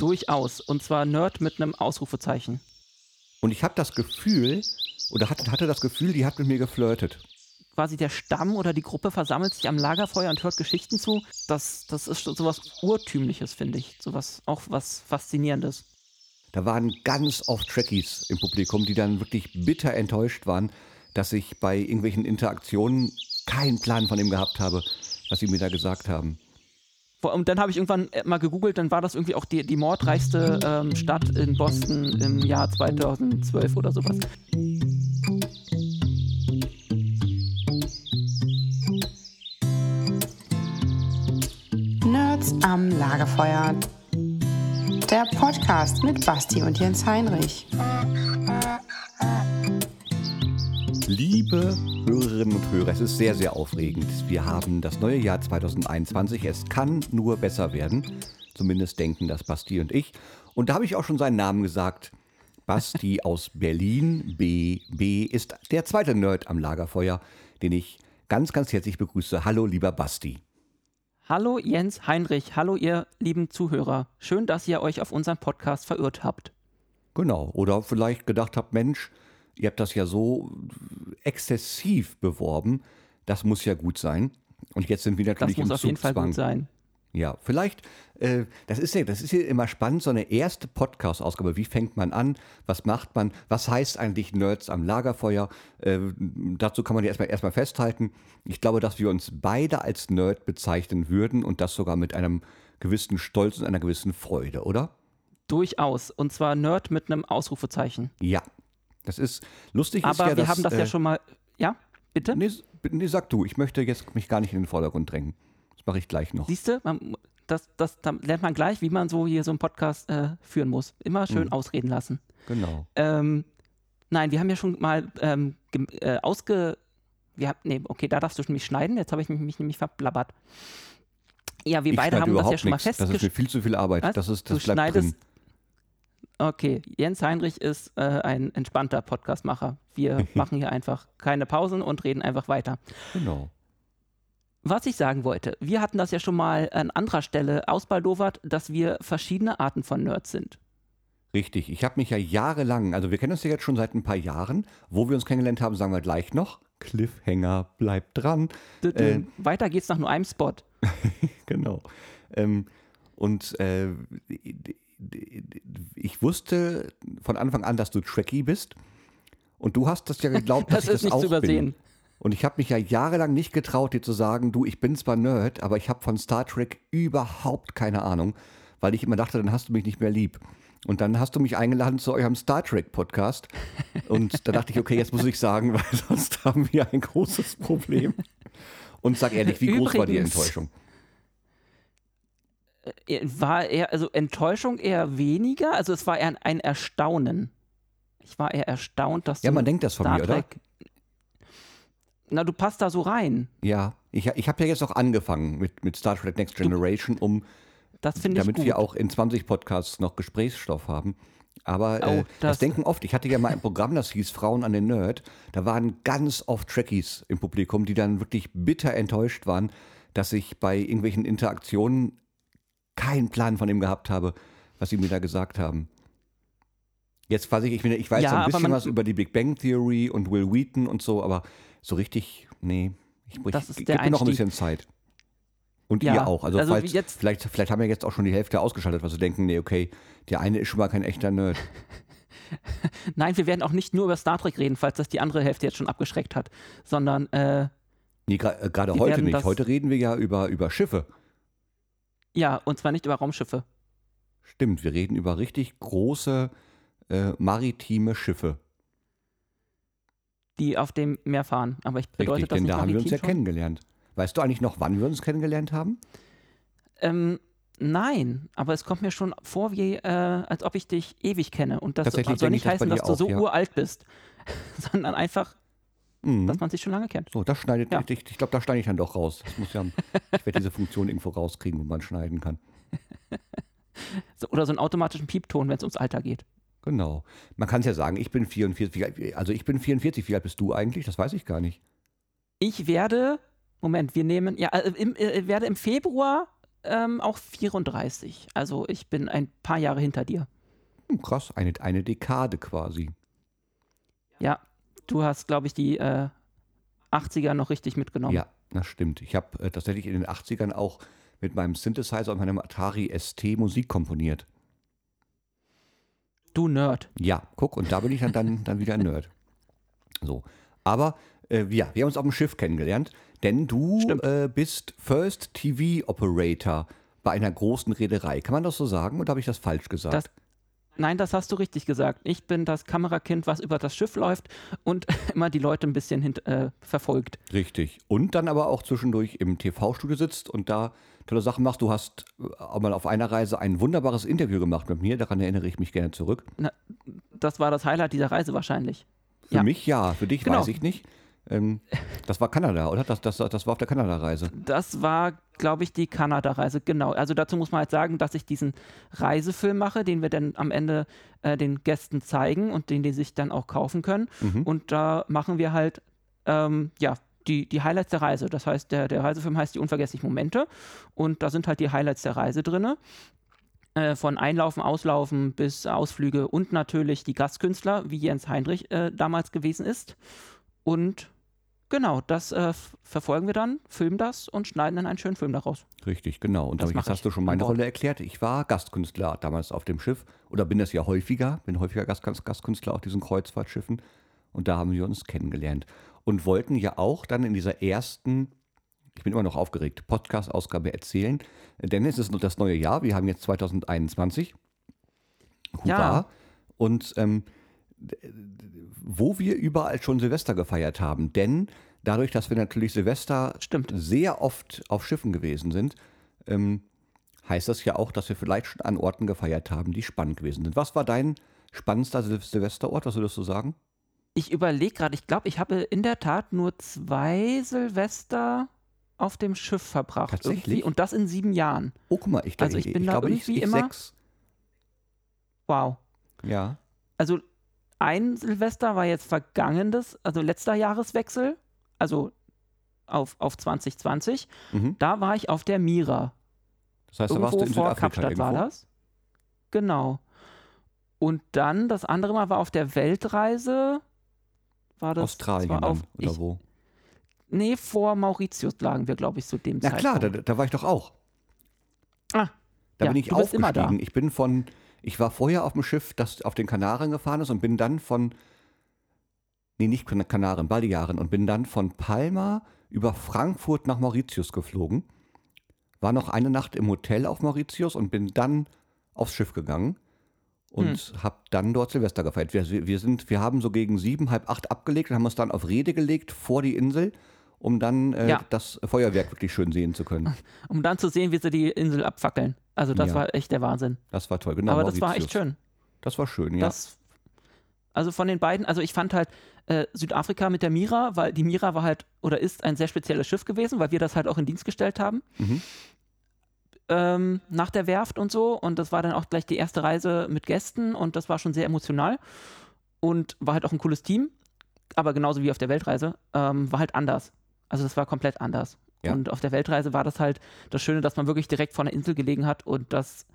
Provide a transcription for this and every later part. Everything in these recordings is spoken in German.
Durchaus. Und zwar Nerd mit einem Ausrufezeichen. Und ich habe das Gefühl, oder hatte, hatte das Gefühl, die hat mit mir geflirtet. Quasi der Stamm oder die Gruppe versammelt sich am Lagerfeuer und hört Geschichten zu. Das, das ist sowas Urtümliches, finde ich. Sowas auch was Faszinierendes. Da waren ganz oft Trekkies im Publikum, die dann wirklich bitter enttäuscht waren, dass ich bei irgendwelchen Interaktionen keinen Plan von dem gehabt habe, was sie mir da gesagt haben. Und dann habe ich irgendwann mal gegoogelt, dann war das irgendwie auch die, die mordreichste ähm, Stadt in Boston im Jahr 2012 oder sowas. Nerds am Lagerfeuer. Der Podcast mit Basti und Jens Heinrich. Liebe Hörerinnen und Hörer, es ist sehr, sehr aufregend. Wir haben das neue Jahr 2021. Es kann nur besser werden. Zumindest denken das Basti und ich. Und da habe ich auch schon seinen Namen gesagt. Basti aus Berlin, BB, ist der zweite Nerd am Lagerfeuer, den ich ganz, ganz herzlich begrüße. Hallo, lieber Basti. Hallo Jens Heinrich, hallo ihr lieben Zuhörer. Schön, dass ihr euch auf unseren Podcast verirrt habt. Genau, oder vielleicht gedacht habt, Mensch, ihr habt das ja so exzessiv beworben, das muss ja gut sein. Und jetzt sind wir natürlich das muss im auf jeden Fall Zugzwang. gut sein. Ja, vielleicht, äh, das ist ja, das ist ja immer spannend, so eine erste Podcast-Ausgabe. Wie fängt man an? Was macht man? Was heißt eigentlich Nerds am Lagerfeuer? Äh, dazu kann man ja erstmal, erstmal festhalten. Ich glaube, dass wir uns beide als Nerd bezeichnen würden und das sogar mit einem gewissen Stolz und einer gewissen Freude, oder? Durchaus. Und zwar Nerd mit einem Ausrufezeichen. Ja. Das ist lustig. Aber ist ja, wir dass, haben das äh, ja schon mal. Ja, bitte? Nee, nee, sag du. Ich möchte jetzt mich gar nicht in den Vordergrund drängen. Das mache ich gleich noch. Siehst du, das, das, da lernt man gleich, wie man so hier so einen Podcast äh, führen muss. Immer schön Mhm. ausreden lassen. Genau. Ähm, nein, wir haben ja schon mal ähm, äh, ausge. Wir haben, nee, okay, da darfst du mich schneiden. Jetzt habe ich mich, mich nämlich verblabbert. Ja, wir ich beide haben das ja schon mal nichts. Das ist mir festgestellt. viel zu viel Arbeit. Was? Das, ist, Du das bleibt schneidest- drin. Okay, Jens Heinrich ist äh, ein entspannter Podcastmacher. Wir machen hier einfach keine Pausen und reden einfach weiter. Genau. Was ich sagen wollte, wir hatten das ja schon mal an anderer Stelle ausbaldowert, dass wir verschiedene Arten von Nerds sind. Richtig. Ich habe mich ja jahrelang, also wir kennen uns ja jetzt schon seit ein paar Jahren. Wo wir uns kennengelernt haben, sagen wir gleich noch. Cliffhanger, bleibt dran. Dü- dü- Äh. Weiter geht's nach nur einem Spot. Genau. Ähm, und äh, ich wusste von Anfang an, dass du Trekkie bist. Und du hast das ja geglaubt, dass Das ich ist das nicht auch zu übersehen. bin. Und ich habe mich ja jahrelang nicht getraut, dir zu sagen, du, ich bin zwar Nerd, aber ich habe von Star Trek überhaupt keine Ahnung, weil ich immer dachte, dann hast du mich nicht mehr lieb. Und dann hast du mich eingeladen zu eurem Star Trek Podcast. Und da dachte ich, okay, jetzt muss ich sagen, weil sonst haben wir ein großes Problem. Und sag ehrlich, wie groß war die Übrigens- Enttäuschung? Äh, War eher, also Enttäuschung eher weniger, also es war eher ein, Erstaunen. Ich war eher erstaunt, dass Ja, man denkt das von Star mir, oder? Trek. Na, du passt da so rein. Ja, ich, ich habe ja jetzt auch angefangen mit, mit Star Trek Next Generation, um Das finde ich damit wir auch in 20 Podcasts noch Gesprächsstoff haben. Aber äh, Oh, das, das- denken oft. Ich hatte ja mal ein Programm, das hieß Frauen an den Nerd. Da waren ganz oft Trekkies im Publikum, die dann wirklich bitter enttäuscht waren, dass ich bei irgendwelchen Interaktionen keinen Plan von dem gehabt habe, was sie mir da gesagt haben. Jetzt weiß ich, ich, ich weiß Ja, so ein bisschen man- was über die Big Bang Theory und Will Wheaton und so, aber so richtig, nee. Ich, ich, Das ist gib der mir noch ein bisschen Zeit. Und Ja, ihr auch. Also, also falls, jetzt- vielleicht, vielleicht haben wir jetzt auch schon die Hälfte ausgeschaltet, weil sie denken, nee, okay, der eine ist schon mal kein echter Nerd. Nein, wir werden auch nicht nur über Star Trek reden, falls das die andere Hälfte jetzt schon abgeschreckt hat, sondern äh, Nee, äh, gerade heute nicht. Heute reden wir ja über, über Schiffe. Ja, und zwar nicht über Raumschiffe. Stimmt, wir reden über richtig große äh, maritime Schiffe. die auf dem Meer fahren. Aber ich bedeutet Richtig, das denn nicht da haben wir uns ja schon? kennengelernt. Weißt du eigentlich noch, wann wir uns kennengelernt haben? Ähm, nein, aber es kommt mir schon vor, wie, äh, als ob ich dich ewig kenne. Und das soll nicht heißen, dass du auch, so ja. uralt bist, sondern einfach, Mhm. dass man sich schon lange kennt. So, das schneidet, Ja. ich, ich glaube, da schneide ich dann doch raus. Das muss ja, ich werde diese Funktion irgendwo rauskriegen, wo man schneiden kann. So, oder so einen automatischen Piepton, wenn es ums Alter geht. Genau. Man kann es ja sagen, ich bin 44, wie alt- also ich bin 44, wie alt bist du eigentlich? Das weiß ich gar nicht. Ich werde, Moment, wir nehmen, ja, äh, im, äh, werde im Februar ähm, auch 34. Also ich bin ein paar Jahre hinter dir. Hm, krass, eine, eine Dekade quasi. Ja, du hast, glaube ich, die äh, 80er noch richtig mitgenommen. Ja, das stimmt. Ich habe äh, tatsächlich in den 80ern auch mit meinem Synthesizer und meinem Atari ST Musik komponiert. Du Nerd. Ja, guck, und da bin ich dann, dann, dann wieder ein Nerd. So. Aber äh, ja, wir haben uns auf dem Schiff kennengelernt, denn du äh, bist First TV Operator bei einer großen Reederei. Kann man das so sagen oder habe ich das falsch gesagt? Das, nein, das hast du richtig gesagt. Ich bin das Kamerakind, was über das Schiff läuft und immer die Leute ein bisschen hint, äh, verfolgt. Richtig. Und dann aber auch zwischendurch im TV-Studio sitzt und da tolle Sachen machst. Du hast äh, mal auf einer Reise ein wunderbares Interview gemacht mit mir, daran erinnere ich mich gerne zurück. Das war das Highlight dieser Reise wahrscheinlich. Für Ja. mich ja, für dich Genau. weiß ich nicht. Ähm, das war Kanada, oder? Das, das, das war auf der Kanada-Reise. Das war, glaube ich, die Kanada-Reise, genau. Also dazu muss man halt sagen, dass ich diesen Reisefilm mache, den wir dann am Ende äh, den Gästen zeigen und den die sich dann auch kaufen können. Mhm. Und da machen wir halt, ähm, ja, die, die Highlights der Reise. Das heißt, der, der Reisefilm heißt die unvergesslichen Momente und da sind halt die Highlights der Reise drin. Äh, von Einlaufen, Auslaufen bis Ausflüge und natürlich die Gastkünstler, wie Jens Heinrich äh, damals gewesen ist. Und genau, das äh, verfolgen wir dann, filmen das und schneiden dann einen schönen Film daraus. Richtig, genau. Und Das mach jetzt hast du schon meine. Rolle erklärt. Ich war Gastkünstler damals auf dem Schiff oder bin das ja häufiger, bin häufiger Gast, Gast, Gastkünstler auf diesen Kreuzfahrtschiffen und da haben wir uns kennengelernt und wollten ja auch dann in dieser ersten, ich bin immer noch aufgeregt, Podcast-Ausgabe erzählen, denn es ist noch das neue Jahr, wir haben jetzt 2021. Hurra! Ja. Und ähm, wo wir überall schon Silvester gefeiert haben, denn dadurch, dass wir natürlich Silvester Stimmt. sehr oft auf Schiffen gewesen sind, ähm, heißt das ja auch, dass wir vielleicht schon an Orten gefeiert haben, die spannend gewesen sind. Was war dein spannendster Sil Silvesterort? Was würdest du sagen? Ich überlege gerade, ich glaube, ich habe in der Tat nur zwei Silvester auf dem Schiff verbracht. Tatsächlich? Irgendwie, und das in sieben Jahren. Oh, guck mal, ich, Also ich bin da glaube, irgendwie ich, ich immer- sechs. Wow. Ja. Also ein Silvester war jetzt vergangenes, also letzter Jahreswechsel, also auf, auf 2020. Mhm. Da war ich auf der Mira. Das heißt, da warst Irgendwo du in vor Südafrika Kapstadt irgendwo. war das. Genau. Und dann das andere Mal war auf der Weltreise. War das Australien war auf, oder ich, wo? Nee, vor Mauritius lagen wir, glaube ich, zu dem Na klar, Zeitpunkt. da, da war ich doch auch. Ah, Da ja, bin ich bist immer da. aufgestiegen. Ich bin von, ich war vorher auf dem Schiff, das auf den Kanaren gefahren ist und bin dann von, nee, nicht Kan- Kanaren, Balearen und bin dann von Palma über Frankfurt nach Mauritius geflogen. War noch eine Nacht im Hotel auf Mauritius und bin dann aufs Schiff gegangen und Hm. habe dann dort Silvester gefeiert. Wir, wir, sind, wir haben so gegen sieben, halb acht abgelegt und haben uns dann auf Rede gelegt vor die Insel, um dann äh, Ja. das Feuerwerk wirklich schön sehen zu können. um dann zu sehen, wie sie die Insel abfackeln. Also das Ja. war echt der Wahnsinn. Das war toll, genau. Aber das war echt Mauritius. schön. Das war schön, ja. Das, also von den beiden, also ich fand halt äh, Südafrika mit der Mira, weil die Mira war halt oder ist ein sehr spezielles Schiff gewesen, weil wir das halt auch in Dienst gestellt haben. Mhm. Ähm, nach der Werft und so. Und das war dann auch gleich die erste Reise mit Gästen und das war schon sehr emotional. Und war halt auch ein cooles Team. Aber genauso wie auf der Weltreise, ähm, war halt anders. Also das war komplett anders. Ja. Und auf der Weltreise war das halt das Schöne, dass man wirklich direkt vor einer Insel gelegen hat und das,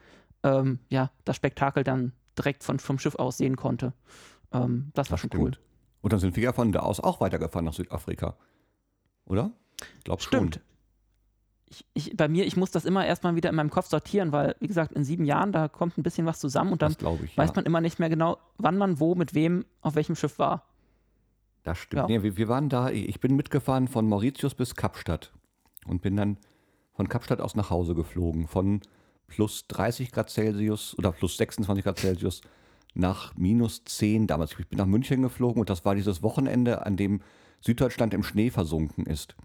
ähm, ja, das Spektakel dann direkt von, vom Schiff aus sehen konnte. Ähm, das war schon cool. Stimmt. Und dann sind wir ja von da aus auch weitergefahren nach Südafrika. Oder? Schon. Stimmt. Ich, ich, bei mir, ich muss das immer erstmal wieder in meinem Kopf sortieren, weil, wie gesagt, in sieben Jahren, da kommt ein bisschen was zusammen und dann Das ich. weiß ja. man immer nicht mehr genau, wann man wo, mit wem, auf welchem Schiff war. Das stimmt. Ja. Nee, wir, wir waren da, ich bin mitgefahren von Mauritius bis Kapstadt und bin dann von Kapstadt aus nach Hause geflogen. Von plus 30 Grad Celsius oder plus 26 Grad Celsius nach minus 10 damals. Ich bin nach München geflogen und das war dieses Wochenende, an dem Süddeutschland im Schnee versunken ist.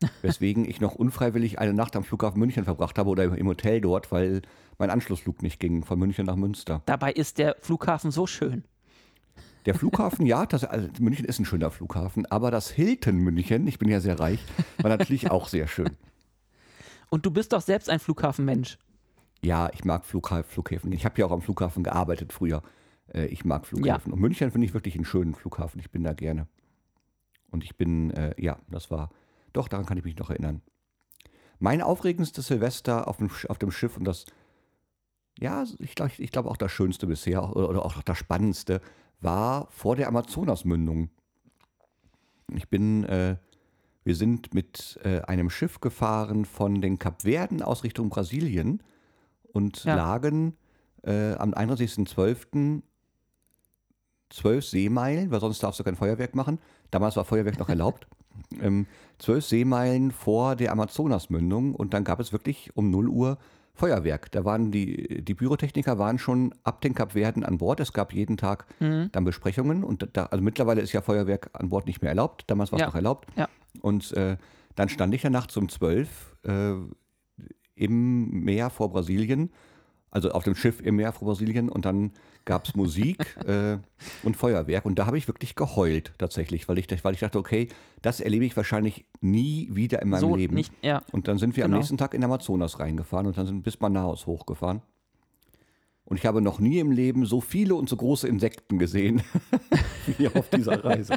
Weswegen ich noch unfreiwillig eine Nacht am Flughafen München verbracht habe oder im Hotel dort, weil mein Anschlussflug nicht ging von München nach Münster. Dabei ist der Flughafen so schön. Der Flughafen, ja, das, also München ist ein schöner Flughafen, aber das Hilton München, ich bin ja sehr reich, war natürlich auch sehr schön. Und du bist doch selbst ein Flughafenmensch. Ja, ich mag Flugha Flughäfen. Ich habe ja auch am Flughafen gearbeitet früher. Äh, Ich mag Flughäfen. Und München finde ich wirklich einen schönen Flughafen. Ich bin da gerne. Und ich bin, äh, ja, das war, doch, daran kann ich mich noch erinnern. Mein aufregendstes Silvester auf dem, auf dem Schiff und das, ja, ich glaube ich glaub auch das Schönste bisher oder auch das Spannendste war vor der Amazonasmündung. Ich bin, äh, wir sind mit äh, einem Schiff gefahren von den Kapverden aus Richtung Brasilien und Ja. lagen äh, am 31.12. zwölf Seemeilen, weil sonst darfst du kein Feuerwerk machen. Damals war Feuerwerk noch erlaubt. Ähm, zwölf Seemeilen vor der Amazonasmündung und dann gab es wirklich um 0 Uhr Feuerwerk. Da waren die, die Pyrotechniker waren schon ab den Kapverden an Bord. Es gab jeden Tag Mhm. dann Besprechungen und da, also mittlerweile ist ja Feuerwerk an Bord nicht mehr erlaubt. Damals war es Ja. noch erlaubt. Ja. Und äh, dann stand ich ja nachts um 12 äh, im Meer vor Brasilien, also auf dem Schiff im Meer vor Brasilien und dann gab es Musik äh, und Feuerwerk und da habe ich wirklich geheult tatsächlich, weil ich, weil ich dachte, okay, das erlebe ich wahrscheinlich nie wieder in meinem so Leben. nicht, ja. Und dann sind wir Genau. am nächsten Tag in Amazonas reingefahren und dann sind bis Manaus hochgefahren. Und ich habe noch nie im Leben so viele und so große Insekten gesehen wie auf dieser Reise.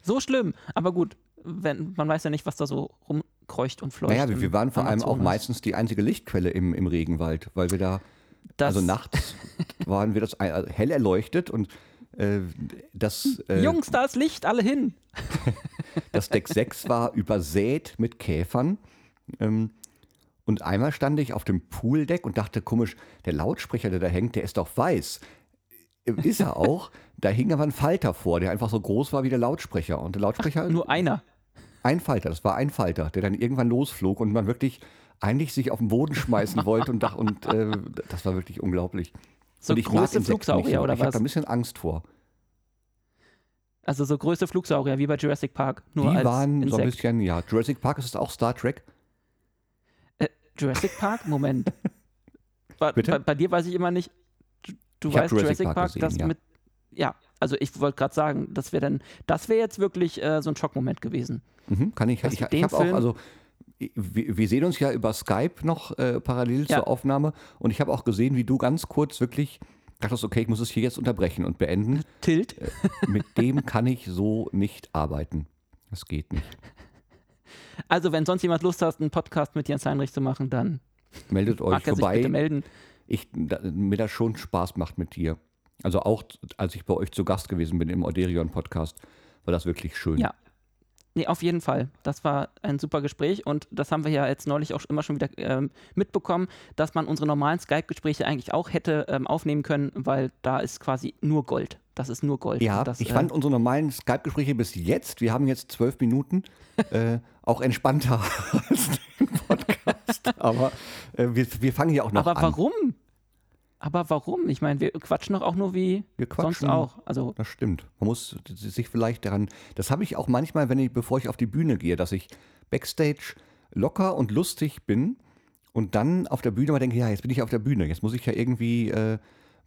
So schlimm. Aber gut, wenn, man weiß ja nicht, was da so rumkreucht und fleucht. Naja, wir, wir waren vor allem auch meistens die einzige Lichtquelle im, im Regenwald, weil wir da, Das, also nachts waren wir das ein- also hell erleuchtet und äh, das, äh, Jungs, da ist Licht, alle hin. das Deck 6 war übersät mit Käfern. Ähm, und einmal stand ich auf dem Pooldeck und dachte, komisch, der Lautsprecher, der da hängt, der ist doch weiß. Äh, Ist er auch. Da hing aber ein Falter vor, der einfach so groß war wie der Lautsprecher. Und der Lautsprecher, Nur einer. ein Falter, das war ein Falter, der dann irgendwann losflog und man wirklich eigentlich sich auf den Boden schmeißen wollte und, und äh, das war wirklich unglaublich. So und ich große Flugsaurier nicht so. oder Ich habe was? da ein bisschen Angst vor. Also so größte Flugsaurier wie bei Jurassic Park. Nur Die als waren so ein Insekt. bisschen, ja, Jurassic Park ist es auch Star Trek. Äh, Jurassic Park? Moment. Bei, bei, bei dir weiß ich immer nicht. Du, du Ich weißt Jurassic Jurassic, Park Park, gesehen, das ja. mit. Ja, also ich wollte gerade sagen, das wäre dann, das wäre jetzt wirklich äh, so ein Schockmoment gewesen. Mhm, kann ich, ich, ich habe auch, also wir, wir sehen uns ja über Skype noch äh, parallel Ja. zur Aufnahme und ich habe auch gesehen, wie du ganz kurz wirklich dachtest, okay, ich muss es hier jetzt unterbrechen und beenden. Tilt. Mit dem kann ich so nicht arbeiten. Das geht nicht. Also, wenn sonst jemand Lust hat, einen Podcast mit Jens Heinrich zu machen, dann Meldet euch mag er sich bitte vorbei. melden. Ich, da, mir das schon Spaß macht mit dir. Also auch als ich bei euch zu Gast gewesen bin im Auderion Podcast, war das wirklich schön. Ja. Nee, auf jeden Fall. Das war ein super Gespräch und das haben wir ja jetzt neulich auch immer schon wieder ähm, mitbekommen, dass man unsere normalen Skype-Gespräche eigentlich auch hätte ähm, aufnehmen können, weil da ist quasi nur Gold. Das ist nur Gold. Ja, das, ich äh, fand unsere normalen Skype-Gespräche bis jetzt, wir haben jetzt zwölf Minuten, äh, auch entspannter als den Podcast. Aber äh, wir, wir fangen ja auch noch Aber an. Aber warum? Ich meine, wir quatschen doch auch nur wie Wir sonst quatschen. auch. Also, Das stimmt. Man muss sich vielleicht daran. Das habe ich auch manchmal, wenn ich, bevor ich auf die Bühne gehe, dass ich backstage locker und lustig bin und dann auf der Bühne mal denke, ja, jetzt bin ich auf der Bühne, jetzt muss ich ja irgendwie äh,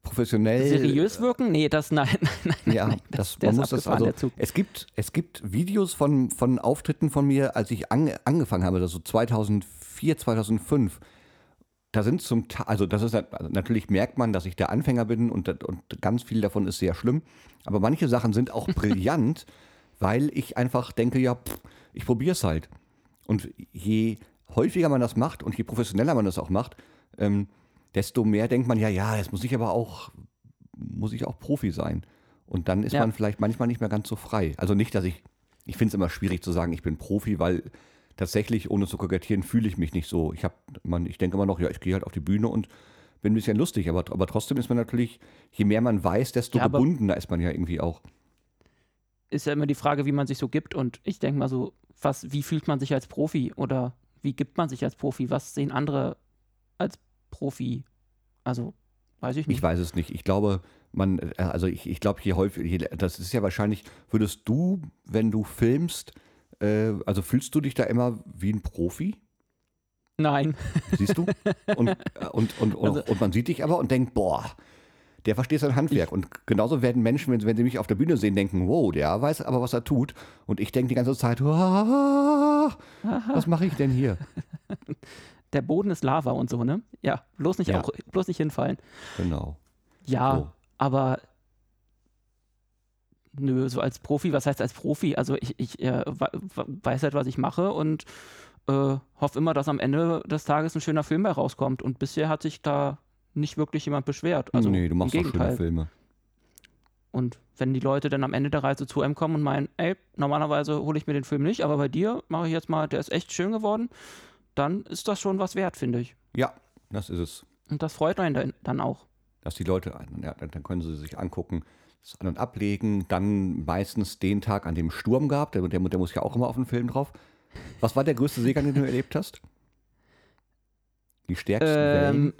professionell. seriös wirken? Nee, das nein. nein, nein, Ja, nein, das, der man muss das also. Es gibt, es gibt Videos von, von Auftritten von mir, als ich an, angefangen habe, also 2004, 2005. Da sind zum Teil, also das ist also natürlich merkt man, dass ich der Anfänger bin und, und ganz viel davon ist sehr schlimm. Aber manche Sachen sind auch brillant, weil ich einfach denke, ja, pff, ich probiere es halt. Und je häufiger man das macht und je professioneller man das auch macht, ähm, desto mehr denkt man, ja, ja, jetzt muss ich aber auch, muss ich auch Profi sein. Und dann ist Ja. man vielleicht manchmal nicht mehr ganz so frei. Also nicht, dass ich, ich finde es immer schwierig zu sagen, ich bin Profi, weil tatsächlich, ohne zu kokettieren, fühle ich mich nicht so. Ich, hab, man, ich denke immer noch, ja, ich gehe halt auf die Bühne und bin ein bisschen lustig, aber, aber trotzdem ist man natürlich, je mehr man weiß, desto Ja, gebundener ist man ja irgendwie auch. Ist ja immer die Frage, wie man sich so gibt. Und ich denke mal so, was, wie fühlt man sich als Profi oder wie gibt man sich als Profi? Was sehen andere als Profi? Also, weiß ich nicht. Ich weiß es nicht. Ich glaube, man, äh, also ich, ich glaube, je häufig, je, das ist ja wahrscheinlich, würdest du, wenn du filmst, äh, also fühlst du dich da immer wie ein Profi? Nein. Siehst du? Und, äh, und, und, und, Also- und man sieht dich aber und denkt, boah, der versteht sein Handwerk. Und genauso werden Menschen, wenn, wenn sie mich auf der Bühne sehen, denken, wow, der weiß aber, was er tut. Und ich denke die ganze Zeit, "Ah, was mache ich denn hier? Der Boden ist Lava und so, ne? Ja, bloß nicht, Ja. Auch, bloß nicht hinfallen. Genau. Ja, So. aber nö, so als Profi, was heißt als Profi? Also ich, ich äh, we- we- weiß halt, was ich mache und äh, hoffe immer, dass am Ende des Tages ein schöner Film bei rauskommt. Und bisher hat sich da nicht wirklich jemand beschwert. Also nee, du machst auch schöne. Filme. Und wenn die Leute dann am Ende der Reise zu einem kommen und meinen, ey, normalerweise hole ich mir den Film nicht, aber bei dir mache ich jetzt mal, der ist echt schön geworden, dann ist das schon was wert, finde ich. Ja, das ist es. Und das freut einen dann- auch. Dass die Leute, ja, dann können sie sich angucken, das an- und ablegen, dann meistens den Tag, an dem Sturm gab, der, der, der muss ja auch immer auf den Film drauf. Was war der größte Seegang, den du erlebt hast? Die stärksten Wellen? Ähm,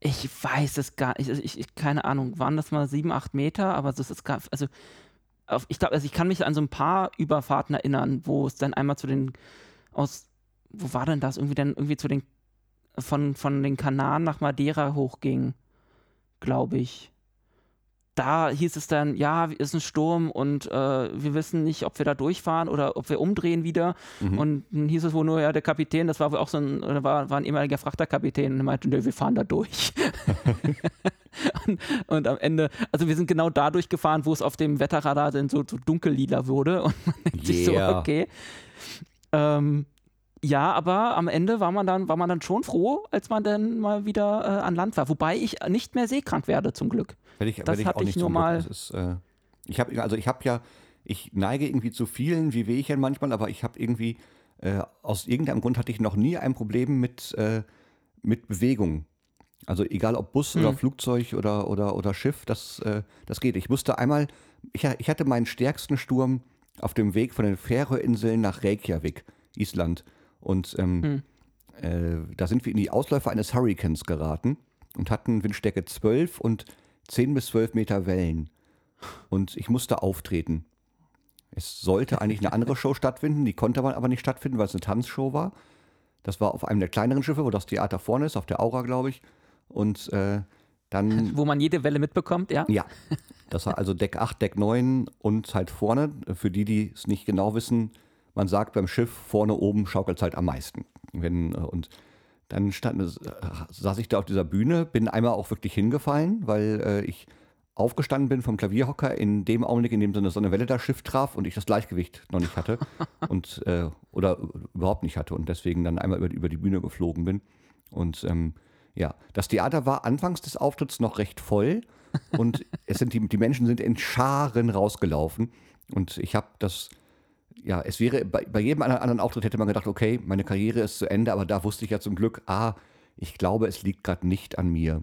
ich weiß es gar nicht. Also ich, ich, keine Ahnung, waren das mal sieben, acht Meter, aber das ist gar, also auf, ich glaube, also ich kann mich an so ein paar Überfahrten erinnern, wo es dann einmal zu den aus, wo war denn das? Irgendwie dann irgendwie zu den von, von den Kanaren nach Madeira hochging, glaube ich. Da hieß es dann, ja, ist ein Sturm und äh, wir wissen nicht, ob wir da durchfahren oder ob wir umdrehen wieder. Mhm. Und dann hieß es wohl nur, ja, der Kapitän, das war wohl auch so ein, war, war ein ehemaliger Frachterkapitän und er meinte, nö, wir fahren da durch. und, und am Ende, also wir sind genau da durchgefahren, wo es auf dem Wetterradar dann so, so dunkellila wurde und man denkt sich so, Yeah. okay. Ähm, ja, aber am Ende war man dann, war man dann schon froh, als man dann mal wieder äh, an Land war. Wobei ich nicht mehr seekrank werde, zum Glück. Werde ich, Das werde ich hatte auch ich nicht nur zum Glück. mal- ist, äh, ich habe also ich habe ja, ich neige irgendwie zu vielen wie Wehchen manchmal, aber ich habe irgendwie äh, aus irgendeinem Grund hatte ich noch nie ein Problem mit äh, mit Bewegung. Also egal ob Bus oder Hm. Flugzeug oder oder oder Schiff, das äh, das geht. Ich musste einmal, ich, ich hatte meinen stärksten Sturm auf dem Weg von den Färöerinseln nach Reykjavik, Island. Und ähm, äh, da sind wir in die Ausläufer eines Hurrikans geraten und hatten Windstärke 12 und 10 bis 12 Meter Wellen. Und ich musste auftreten. Es sollte eigentlich eine andere Show stattfinden, die konnte man aber nicht stattfinden, weil es eine Tanzshow war. Das war auf einem der kleineren Schiffe, wo das Theater vorne ist, auf der Aura, glaube ich. Und äh, dann Wo man jede Welle mitbekommt, ja. ja, das war also Deck 8, Deck 9 und halt vorne. Für die, die es nicht genau wissen, man sagt beim Schiff, vorne oben schaukelt es halt am meisten. Wenn, äh, und dann stand, äh, saß ich da auf dieser Bühne, bin einmal auch wirklich hingefallen, weil äh, ich aufgestanden bin vom Klavierhocker in dem Augenblick, in dem so eine, so eine Welle das Schiff traf und ich das Gleichgewicht noch nicht hatte und äh, oder überhaupt nicht hatte und deswegen dann einmal über, über die Bühne geflogen bin. Und ähm, ja, das Theater war anfangs des Auftritts noch recht voll und es sind die, die Menschen sind in Scharen rausgelaufen und ich habe das ja, es wäre bei, bei jedem anderen Auftritt hätte man gedacht, okay, meine Karriere ist zu Ende, aber da wusste ich ja zum Glück, ah, ich glaube, es liegt gerade nicht an mir.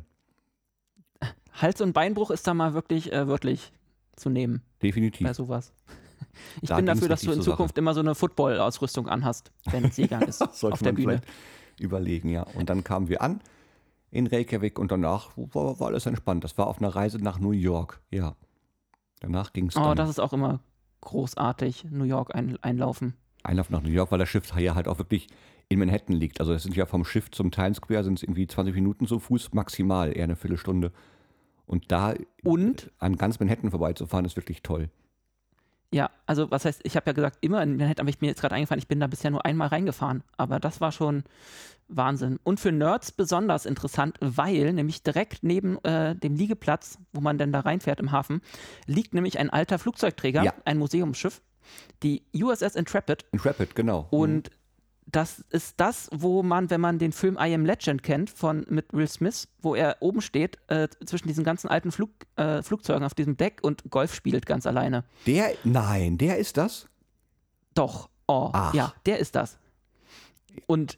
Hals- und Beinbruch ist da mal wirklich äh, wörtlich zu nehmen Definitiv. bei sowas. Ich Da bin dafür, dass du in Zukunft immer so eine Football-Ausrüstung anhast, wenn Seegang ist Sollte auf der man Bühne. vielleicht überlegen, ja. Und dann kamen wir an in Reykjavik und danach war, war alles entspannt. Das war auf einer Reise nach New York, ja. Danach ging es Oh, das ist auch immer großartig, New York ein, einlaufen. Einlauf nach New York, weil das Schiff hier halt auch wirklich in Manhattan liegt. Also es sind ja vom Schiff zum Times Square sind es irgendwie 20 Minuten zu Fuß maximal, eher eine Viertelstunde. Und da Und? an ganz Manhattan vorbeizufahren, ist wirklich toll. Ja, also was heißt, ich habe ja gesagt, immer in Manhattan, aber ich mir jetzt gerade eingefallen, ich bin da bisher nur einmal reingefahren. Aber das war schon Wahnsinn. Und für Nerds besonders interessant, weil nämlich direkt neben äh, dem Liegeplatz, wo man denn da reinfährt im Hafen, liegt nämlich ein alter Flugzeugträger, Ja. ein Museumsschiff, die USS Intrepid. Intrepid, genau. Und das ist das, wo man, wenn man den Film I Am Legend kennt von mit Will Smith, wo er oben steht äh, zwischen diesen ganzen alten Flug, äh, Flugzeugen auf diesem Deck und Golf spielt ganz alleine. Der, nein, der ist das? Doch. Oh, Ach. ja, der ist das. Und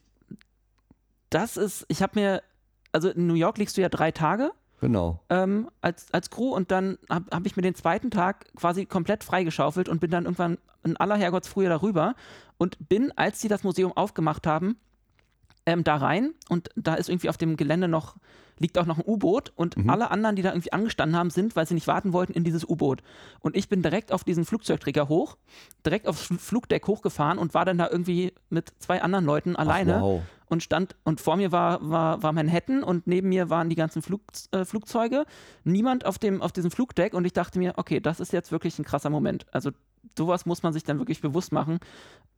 das ist, ich habe mir, also in New York liegst du ja drei Tage Genau. ähm, als, als Crew und dann habe hab ich mir den zweiten Tag quasi komplett freigeschaufelt und bin dann irgendwann in aller Herrgottsfrühe darüber und bin, als sie das Museum aufgemacht haben, ähm, da rein und da ist irgendwie auf dem Gelände noch, liegt auch noch ein U-Boot und alle anderen, die da irgendwie angestanden haben, sind, weil sie nicht warten wollten, in dieses U-Boot. Und ich bin direkt auf diesen Flugzeugträger hoch, direkt aufs Fl- Flugdeck hochgefahren und war dann da irgendwie mit zwei anderen Leuten alleine wow. Und stand und vor mir war, war, war Manhattan und neben mir waren die ganzen Flug, äh, Flugzeuge. Niemand auf, dem, auf diesem Flugdeck und ich dachte mir, okay, das ist jetzt wirklich ein krasser Moment. Also sowas muss man sich dann wirklich bewusst machen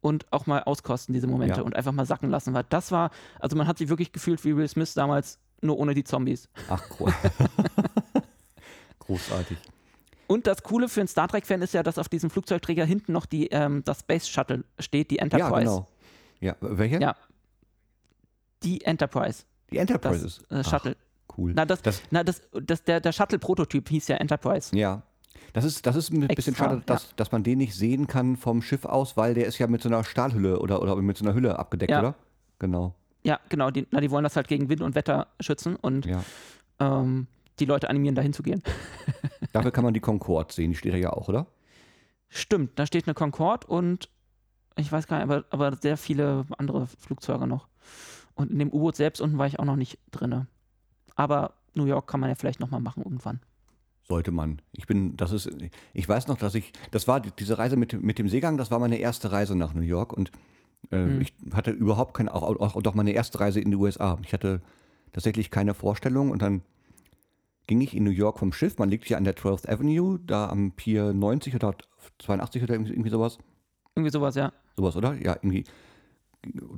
und auch mal auskosten, diese Momente Ja. und einfach mal sacken lassen, weil das war, also man hat sich wirklich gefühlt wie Will Smith damals, nur ohne die Zombies. Ach, gro- großartig. Und das Coole für einen Star Trek-Fan ist ja, dass auf diesem Flugzeugträger hinten noch die, ähm, das Space Shuttle steht, die Ja, Enterprise. genau. Ja, welche? Ja. Die Enterprise. Die Enterprises. Das äh, Shuttle. Ach, cool. Na, das, das, na, das, das, der, der Shuttle-Prototyp hieß ja Enterprise. Ja. Das ist, das ist ein bisschen Extra, schade, dass, ja. dass man den nicht sehen kann vom Schiff aus, weil der ist ja mit so einer Stahlhülle oder, oder mit so einer Hülle abgedeckt, Ja. oder? Genau. Ja, genau. Die, na, die wollen das halt gegen Wind und Wetter schützen und Ja. ähm, die Leute animieren, dahin zu gehen. Dafür kann man die Concorde sehen, die steht da ja auch, oder? Stimmt, da steht eine Concorde und ich weiß gar nicht, aber, aber sehr viele andere Flugzeuge noch. Und in dem U-Boot selbst unten war ich auch noch nicht drin. Aber New York kann man ja vielleicht nochmal machen irgendwann. Sollte man. Ich bin, das ist, ich weiß noch, dass ich, das war die- diese Reise mit, mit dem Seegang, das war meine erste Reise nach New York und äh, Mhm. ich hatte überhaupt keine, auch, auch, auch meine erste Reise in die USA. Ich hatte tatsächlich keine Vorstellung und dann ging ich in New York vom Schiff. Man liegt hier an der 12th Avenue, da am Pier 90 oder 82 oder irgendwie sowas. Irgendwie sowas, ja. Sowas, oder? Ja, irgendwie.